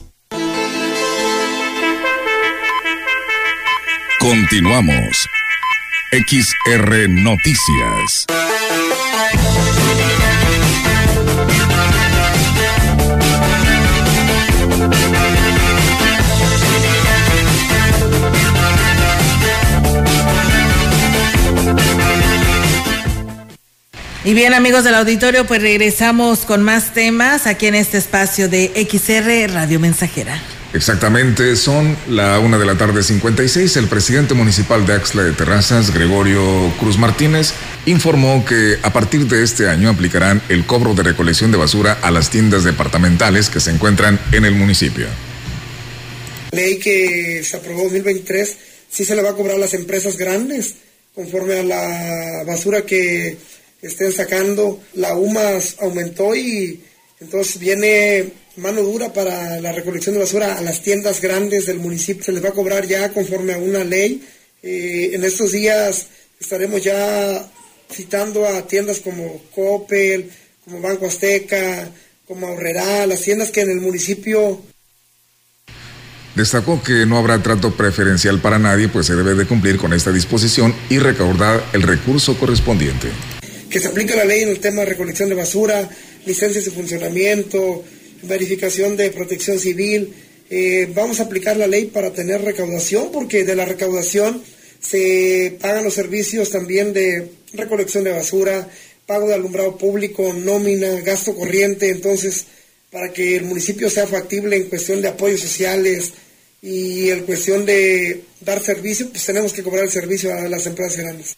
Continuamos. XR Noticias. Y bien amigos del auditorio, pues regresamos con más temas aquí en este espacio de XR Radio Mensajera. Exactamente, son la una de la tarde 56. El presidente municipal de Axla de Terrazas, Gregorio Cruz Martínez, informó que a partir de este año aplicarán el cobro de recolección de basura a las tiendas departamentales que se encuentran en el municipio. Ley que se aprobó en 2023, sí se le va a cobrar a las empresas grandes, conforme a la basura que estén sacando. La UMAS aumentó y entonces viene mano dura para la recolección de basura a las tiendas grandes del municipio. Se les va a cobrar ya conforme a una ley. Eh, en estos días estaremos ya citando a tiendas como Coppel, como Banco Azteca, como Ahorrera, las tiendas que en el municipio Destacó que no habrá trato preferencial para nadie, pues se debe de cumplir con esta disposición y recaudar el recurso correspondiente. Que se aplique la ley en el tema de recolección de basura, licencias de funcionamiento, verificación de protección civil. Eh, vamos a aplicar la ley para tener recaudación, porque de la recaudación se pagan los servicios también de recolección de basura, pago de alumbrado público, nómina, gasto corriente, entonces para que el municipio sea factible en cuestión de apoyos sociales y en cuestión de dar servicio, pues tenemos que cobrar el servicio a las empresas grandes.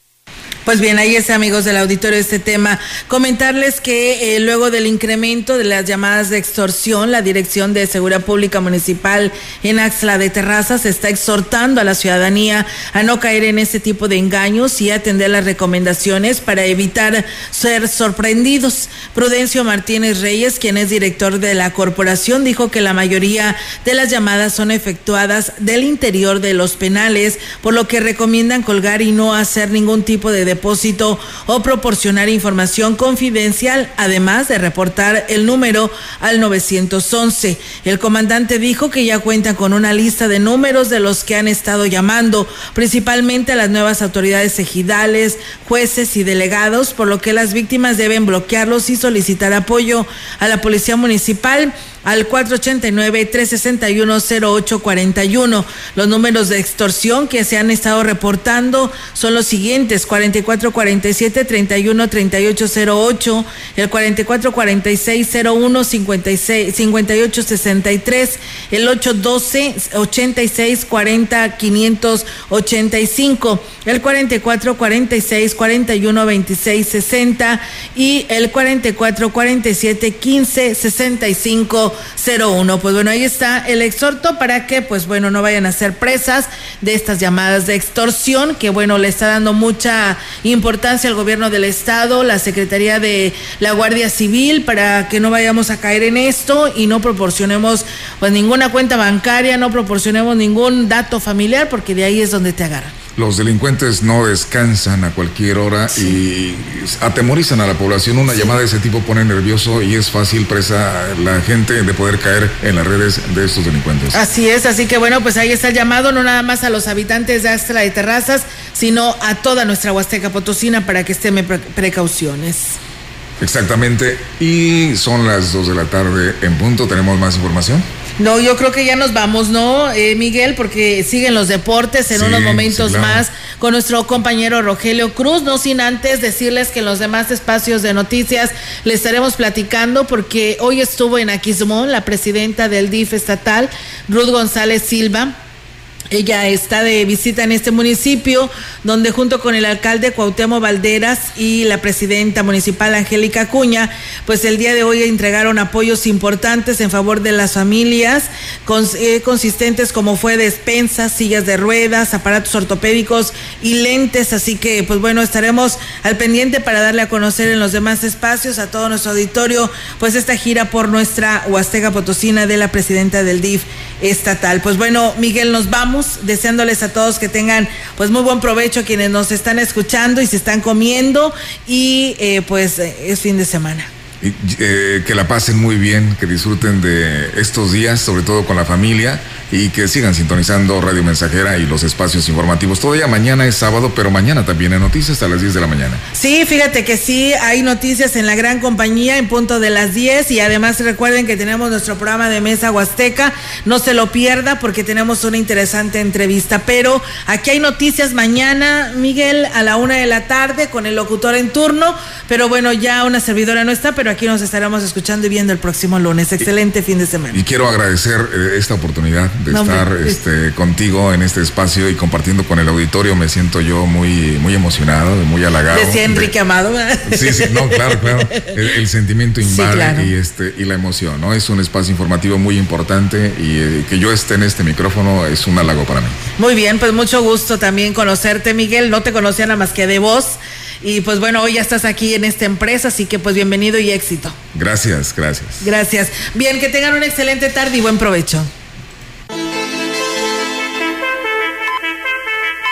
Pues bien, ahí está, amigos del auditorio, este tema. Comentarles que eh, luego del incremento de las llamadas de extorsión, la Dirección de Seguridad Pública Municipal en Axla de Terrazas está exhortando a la ciudadanía a no caer en este tipo de engaños y atender las recomendaciones para evitar ser sorprendidos. Prudencio Martínez Reyes, quien es director de la corporación, dijo que la mayoría de las llamadas son efectuadas del interior de los penales, por lo que recomiendan colgar y no hacer ningún tipo de depósito o proporcionar información confidencial, además de reportar el número al 911. El comandante dijo que ya cuenta con una lista de números de los que han estado llamando, principalmente a las nuevas autoridades ejidales, jueces y delegados, por lo que las víctimas deben bloquearlos y solicitar apoyo a la policía municipal al 489-361-0841. Los números de extorsión que se han estado reportando son los siguientes: 4447-313808, el 4446-01-5863, el 812-8640-585, el 4446-412660 y el 4447-1565. 01. Pues bueno, ahí está el exhorto para que, pues bueno, no vayan a ser presas de estas llamadas de extorsión, que bueno, le está dando mucha importancia al gobierno del Estado, la Secretaría de la Guardia Civil, para que no vayamos a caer en esto y no proporcionemos pues ninguna cuenta bancaria, no proporcionemos ningún dato familiar, porque de ahí es donde te agarran. Los delincuentes no descansan a cualquier hora y atemorizan a la población. Una llamada de ese tipo pone nervioso y es fácil presa la gente de poder caer en las redes de estos delincuentes. Así es, así que bueno, pues ahí está el llamado, no nada más a los habitantes de Astra de Terrazas, sino a toda nuestra Huasteca Potosina para que estén precauciones. Exactamente, y son las 2 de la tarde en punto. ¿Tenemos más información? No, yo creo que ya nos vamos, ¿no, eh, Miguel? Porque siguen los deportes en unos momentos más con nuestro compañero Rogelio Cruz, no sin antes decirles que en los demás espacios de noticias le estaremos platicando porque hoy estuvo en Aquismón la presidenta del DIF estatal, Ruth González Silva ella está de visita en este municipio, donde junto con el alcalde Cuauhtémoc Valderas y la presidenta municipal Angélica Cuña, pues el día de hoy entregaron apoyos importantes en favor de las familias, eh, consistentes como fue despensas, sillas de ruedas, aparatos ortopédicos y lentes. Así que, pues bueno, estaremos al pendiente para darle a conocer en los demás espacios a todo nuestro auditorio, pues esta gira por nuestra Huasteca Potosina de la presidenta del DIF estatal. Pues bueno, Miguel, nos vamos deseándoles a todos que tengan pues muy buen provecho quienes nos están escuchando y se están comiendo y eh, pues eh, es fin de semana. Eh, que la pasen muy bien, que disfruten de estos días, sobre todo con la familia, y que sigan sintonizando Radio Mensajera y los espacios informativos. Todavía mañana es sábado, pero mañana también hay noticias a las 10 de la mañana. Sí, fíjate que sí, hay noticias en la gran compañía en punto de las 10 y además recuerden que tenemos nuestro programa de Mesa Huasteca, no se lo pierda porque tenemos una interesante entrevista, pero aquí hay noticias mañana, Miguel, a la una de la tarde con el locutor en turno, pero bueno, ya una servidora no está, pero aquí nos estaremos escuchando y viendo el próximo lunes. Excelente fin de semana. Y quiero agradecer eh, esta oportunidad de estar este, contigo en este espacio y compartiendo con el auditorio. Me siento yo muy, muy emocionado, muy halagado. Decía Enrique Amado. Sí, sí, no, claro, claro. El, sentimiento invade y, este, y la emoción, ¿no? Es un espacio informativo muy importante y eh, que yo esté en este micrófono es un halago para mí. Muy bien, pues mucho gusto también conocerte, Miguel. No te conocía nada más que de voz. Y pues bueno, hoy ya estás aquí en esta empresa, así que pues bienvenido y éxito. Gracias, gracias. Gracias. Bien, que tengan una excelente tarde y buen provecho.